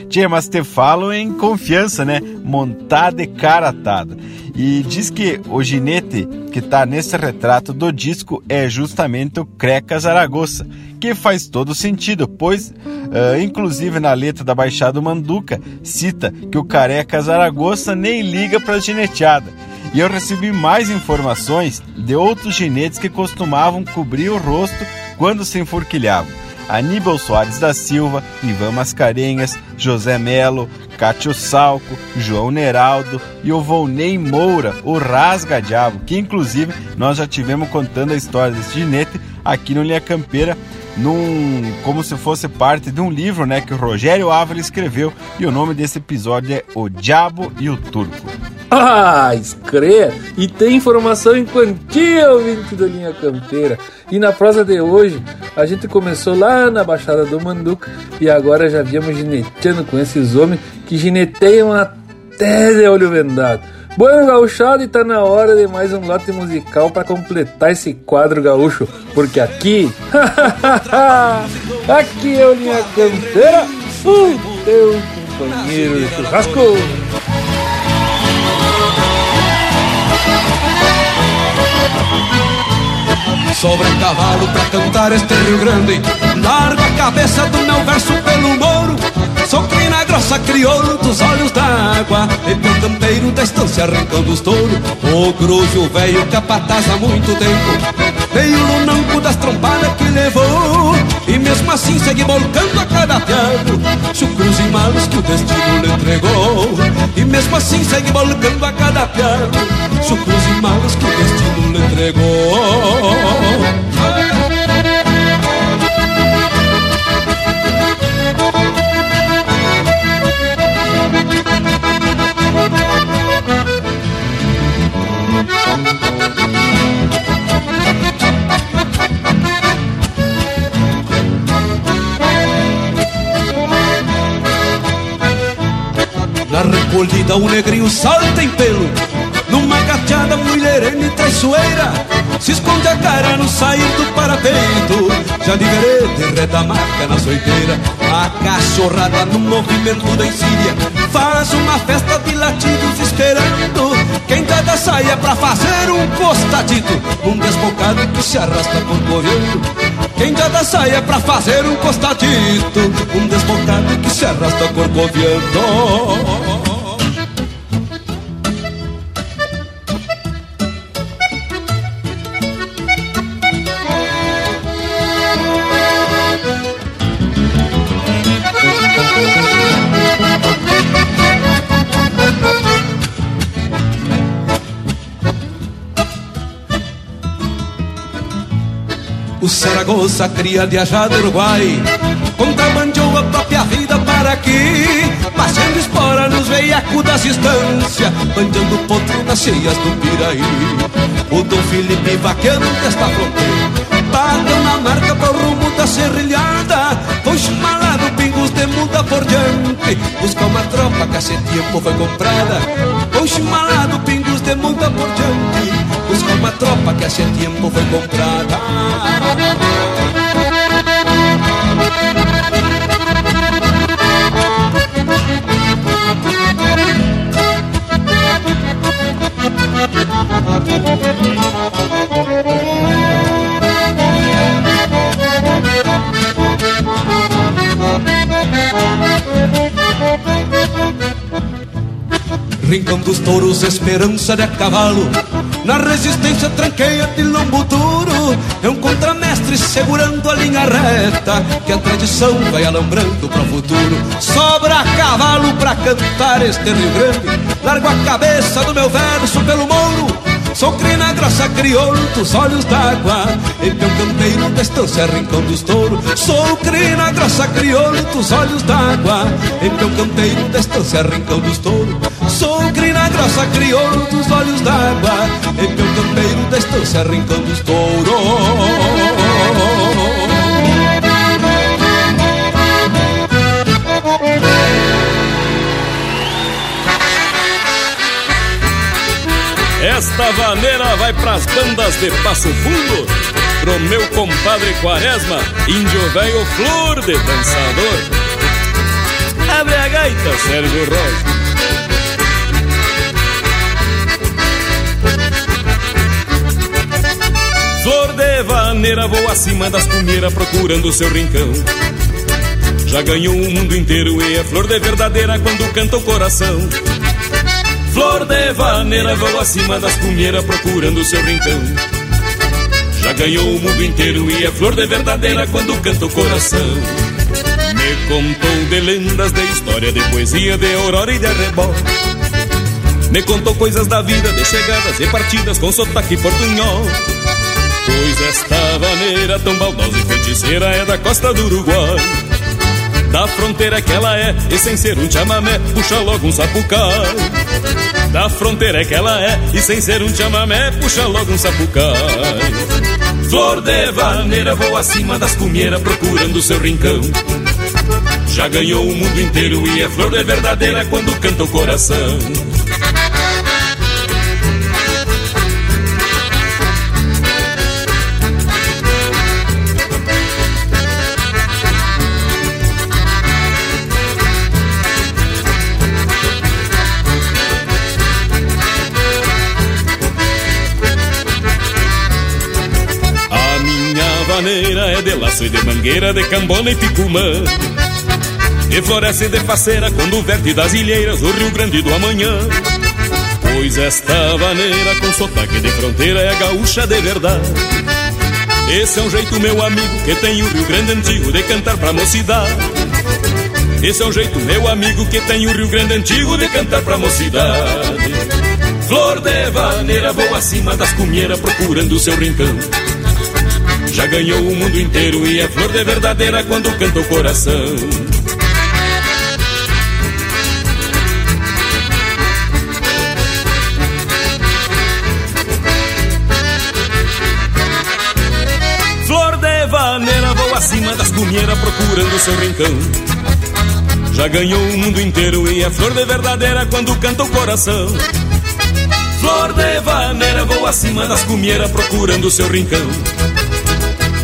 Tia, mas te falo em confiança, né? Montar de cara atada. E diz que o ginete que está nesse retrato do disco é justamente o Creca Zaragoza, que faz todo sentido, pois, uh, inclusive na letra da Baixada Manduca, cita que o Careca Zaragoza nem liga para a gineteada. E eu recebi mais informações de outros ginetes que costumavam cobrir o rosto quando se enforquilhavam. Aníbal Soares da Silva, Ivan Mascarenhas, José Melo, Cátio Salco, João Neraldo e o Volney Moura, o Rasga Diabo, que inclusive nós já tivemos contando a história desse ginete aqui no Linha Campeira num como se fosse parte de um livro, né, que o Rogério Ávila escreveu, e o nome desse episódio é O Diabo e o Turco. Ah, escreia! E tem informação em quantia, ouvinte da linha campeira. E na prosa de hoje, a gente começou lá na Baixada do Manduca e agora já viemos gineteando com esses homens que gineteiam até de olho vendado. Bueno gauchado e tá na hora de mais um lote musical para completar esse quadro gaúcho, porque aqui, aqui é o Linha Campeira, o teu companheiro de churrasco. Sobre cavalo pra cantar este Rio Grande Largo a cabeça do meu verso pelo moro Sou crina grossa, crioulo dos olhos d'água E meu campeiro da estância arrancando os touros. O grujo velho capataz há muito tempo Veio o lunanco das trompadas que levou E mesmo assim segue volcando a cada piado Chucros e malos que o destino lhe entregou E mesmo assim segue volcando a cada piado Chucros e malos que o destino lhe entregou Recolhida o negrinho salta em pelo. Numa gateada mulherena e traiçoeira Se esconde a cara no sair do parapeito. Já de vereda reta marca na soiteira. A cachorrada no movimento da insíria Faz uma festa de latidos esperando. Quem dá da saia pra fazer um costadito Um desbocado que se arrasta por correndo quem dá da saia pra fazer um costadito Um desbocado que se arrasta corcoviando O Saragossa cria de ajá do Uruguai. Contrabandeou a própria vida para aqui. Passando espora nos veiacos da distância Bandeando potro nas cheias do Piraí. O Dom Felipe vaqueiro desta fronteira. Bateu na marca pro rumo da serrilhada Foi chumalado pingos de muda por diante. Busca uma tropa que há tempo foi comprada Foi chumalado pingos de muda por diante uma tropa que há tempo foi comprada. Rincão dos touros, esperança de a cavalo Na resistência tranqueia de lombo duro É um contramestre segurando a linha reta Que a tradição vai alambrando para o futuro. Sobra cavalo pra cantar este Rio Grande. Largo a cabeça do meu verso pelo mouro Sou crina grossa, crioulo dos olhos d'água. Em meu campeiro da estância, rincão dos touros. Sou crina grossa, crioulo dos olhos d'água. Em meu campeiro da estância, rincão dos touros Sou crina grossa, crioulo dos olhos d'água meu campeiro da estância, rincão dos touros Esta vaneira vai pras bandas de Passo Fundo, pro meu compadre Quaresma, índio velho flor de dançador. Abre a gaita, Sérgio Rosa. Flor de vaneira voa acima das cumeiras procurando seu rincão. Já ganhou o mundo inteiro e é flor de verdadeira quando canta o coração. Flor de vaneira voa acima das cumeiras procurando seu rincão. Já ganhou o mundo inteiro e é flor de verdadeira quando canta o coração. Me contou de lendas, de história, de poesia, de aurora e de arrebol. Me contou coisas da vida, de chegadas e partidas com sotaque portunhol. Pois esta vaneira tão baldosa e feiticeira é da costa do Uruguai. Da fronteira que ela é, e sem ser um chamamé, puxa logo um sapucai. Da fronteira que ela é, e sem ser um chamamé, puxa logo um sapucai. Flor de vaneira voa acima das cumeiras procurando seu rincão. Já ganhou o mundo inteiro e é flor de verdadeira quando canta o coração. De laço e de mangueira, de cambona e picumã. E floresce de faceira quando verte das ilheiras o Rio Grande do amanhã. Pois esta vaneira com sotaque de fronteira é gaúcha de verdade. Esse é um jeito, meu amigo, que tem o Rio Grande antigo de cantar pra mocidade. Esse é um jeito, meu amigo, que tem o Rio Grande antigo de cantar pra mocidade. Flor de vaneira voa acima das cumeiras procurando seu rincão. Já ganhou o mundo inteiro e é flor de verdadeira quando canta o coração. Flor de vaneira voa acima das cunheiras procurando seu rincão. Já ganhou o mundo inteiro e é flor de verdadeira quando canta o coração. Flor de vaneira voa acima das cumeiras procurando seu rincão.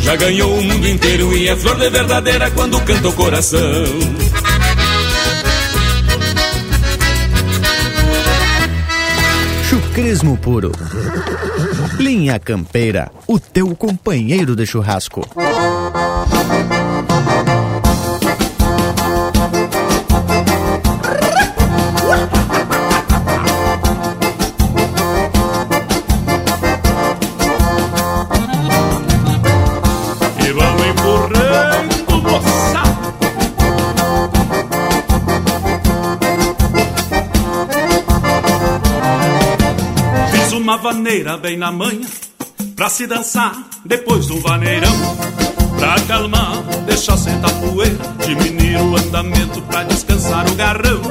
Já ganhou o mundo inteiro e é flor de verdadeira quando canta o coração. Chucrismo puro. Linha Campeira, o teu companheiro de churrasco. Vaneira bem na manhã Pra se dançar depois do vaneirão. Pra acalmar, deixar sentar poeira Diminuir o andamento pra descansar o garrão.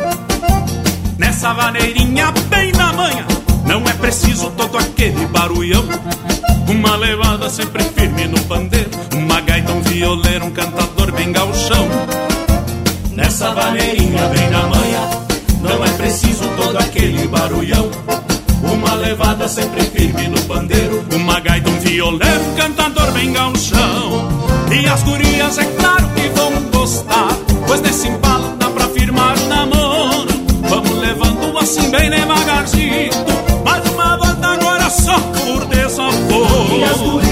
Nessa vaneirinha bem na manhã Não é preciso todo aquele barulhão. Uma levada sempre firme no pandeiro Uma gaita, um violeiro, um cantador bem galchão Nessa vaneirinha bem na manhã Não é preciso todo aquele barulhão uma levada sempre firme no pandeiro Uma gaita, um violão, um cantador bem galchão E as gurias é claro que vão gostar Pois nesse embalo dá pra firmar o namoro Vamos levando assim bem devagarzinho Mais uma volta agora só por desaforo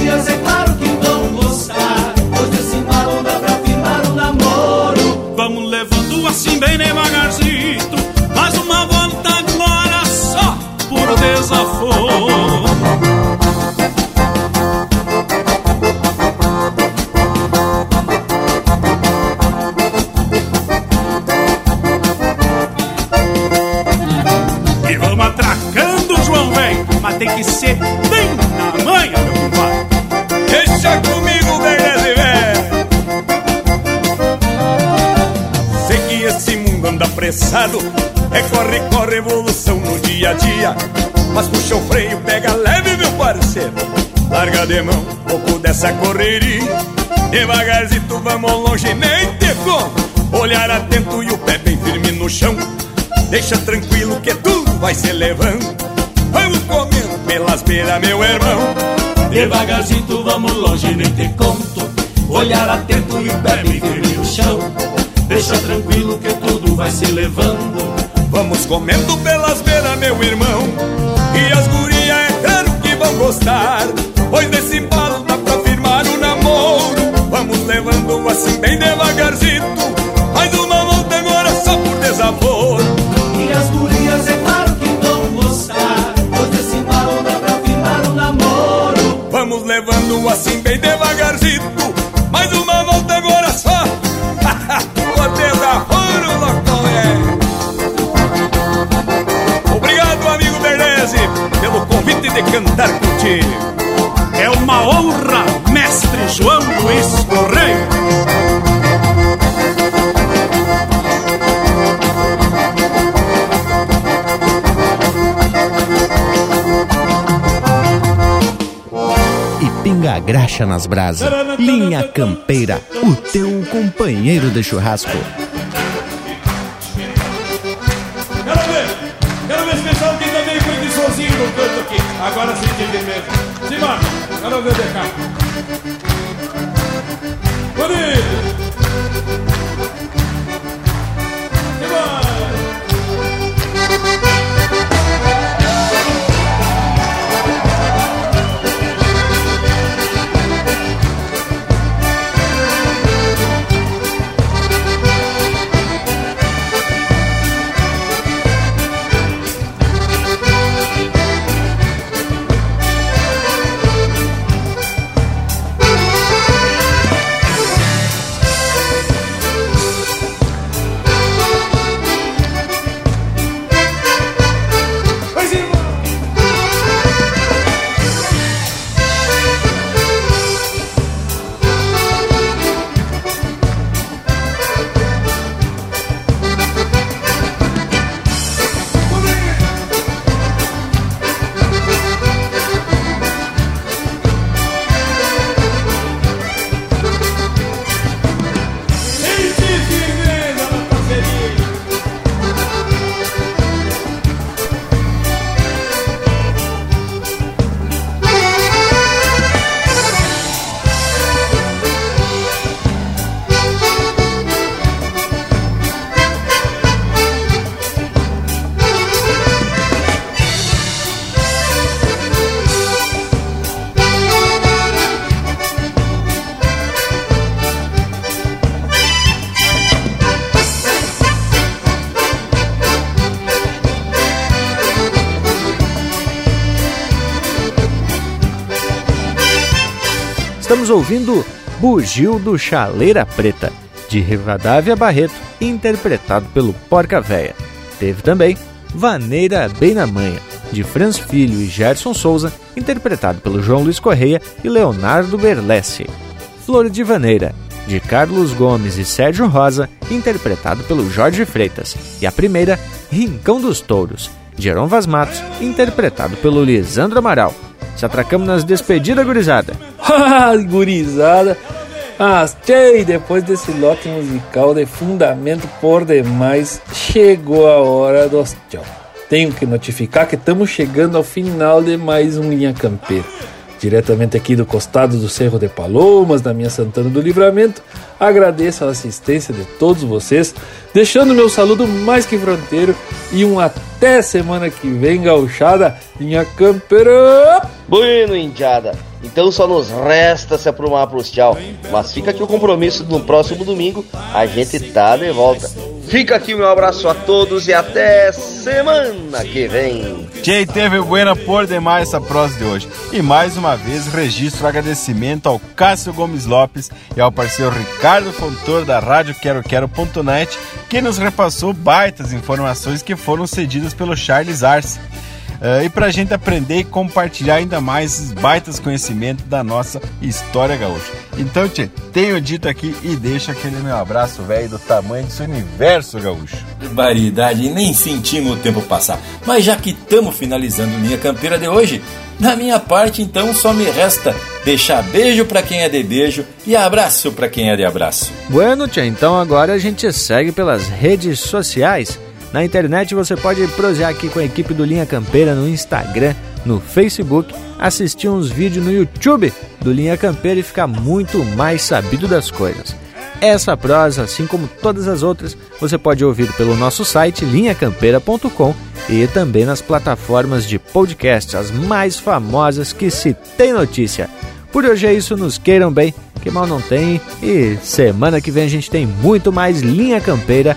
Mas puxa o freio, pega leve, meu parceiro. Larga de mão, pouco dessa correria. Devagarzito, vamos longe, nem te como. Olhar atento e o pé bem firme no chão. Deixa tranquilo que tudo vai se levando. Vamos comendo pelas beiras, meu irmão. Devagarzinho vamos longe, nem te conto. Olhar atento e o pé bem firme no chão. Deixa tranquilo que tudo vai se levando Vamos comendo pelas beiras, meu irmão. E as gurias é claro que vão gostar. Pois nesse embalo dá pra firmar o namoro. Vamos levando assim bem devagarzinho. Mais uma volta agora só por desaforo E as gurias é claro que vão gostar. Pois nesse embalo dá pra firmar o namoro. Vamos levando assim bem devagarzinho cantar contigo. É uma honra, mestre João Luiz Correia. E pinga a graxa nas brasas. Linha Campeira, o teu companheiro de churrasco. Estamos ouvindo Bugio do Chaleira Preta, de Rivadavia Barreto, interpretado pelo Porca Véia. Teve também Vaneira Bem na Manha, de Franz Filho e Gerson Souza, interpretado pelo João Luiz Correia e Leonardo Berlessi. Flor de Vaneira, de Carlos Gomes e Sérgio Rosa, interpretado pelo Jorge Freitas. E a primeira, Rincão dos Touros, de Heron Vaz Matos, interpretado pelo Lisandro Amaral. Se atracamos nas despedidas, gurizada. Gurizada. Ah, tchê, depois desse lote musical de fundamento por demais, chegou a hora dos tchau. Tenho que notificar que estamos chegando ao final de mais um Linha Campeira. Diretamente aqui do costado do Cerro de Palomas, da minha Santana do Livramento, agradeço a assistência de todos vocês, deixando meu saludo mais que fronteiro e um até semana que vem, gauchada, Linha Campeira! Bueno, indiada. Então só nos resta se aprumar pros tchau. Mas fica aqui o compromisso no próximo domingo, a gente tá de volta. Fica aqui meu abraço a todos e até semana que vem. Jay teve buena por demais essa prosa de hoje. E mais uma vez registro agradecimento ao Cássio Gomes Lopes e ao parceiro Ricardo Fontoura da Rádio Quero Quero.net que nos repassou baitas informações que foram cedidas pelo Charles Arce. Uh, e para a gente aprender e compartilhar ainda mais esses baitas conhecimentos da nossa história gaúcha. Então, tchê, tenho dito aqui e deixo aquele meu abraço velho do tamanho desse universo gaúcho. Barbaridade, nem sentimos o tempo passar. Mas já que estamos finalizando Linha Campeira de hoje, na minha parte então só me resta deixar beijo para quem é de beijo e abraço para quem é de abraço. Bueno, tchê, então agora a gente segue pelas redes sociais na internet você pode prosear aqui com a equipe do Linha Campeira no Instagram, no Facebook, assistir uns vídeos no YouTube do Linha Campeira e ficar muito mais sabido das coisas. Essa prosa, assim como todas as outras, você pode ouvir pelo nosso site linhacampeira.com e também nas plataformas de podcast, as mais famosas que se tem notícia. Por hoje é isso, nos queiram bem, que mal não tem, e semana que vem a gente tem muito mais Linha Campeira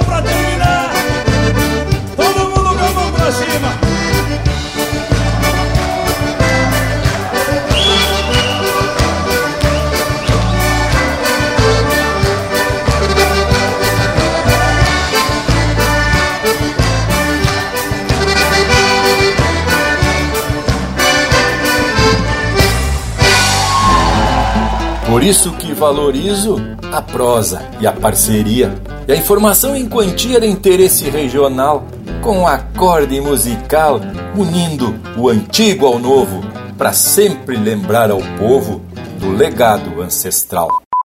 Por isso que valorizo a prosa e a parceria e a informação em quantia de interesse regional com um acorde musical unindo o antigo ao novo, para sempre lembrar ao povo do legado ancestral.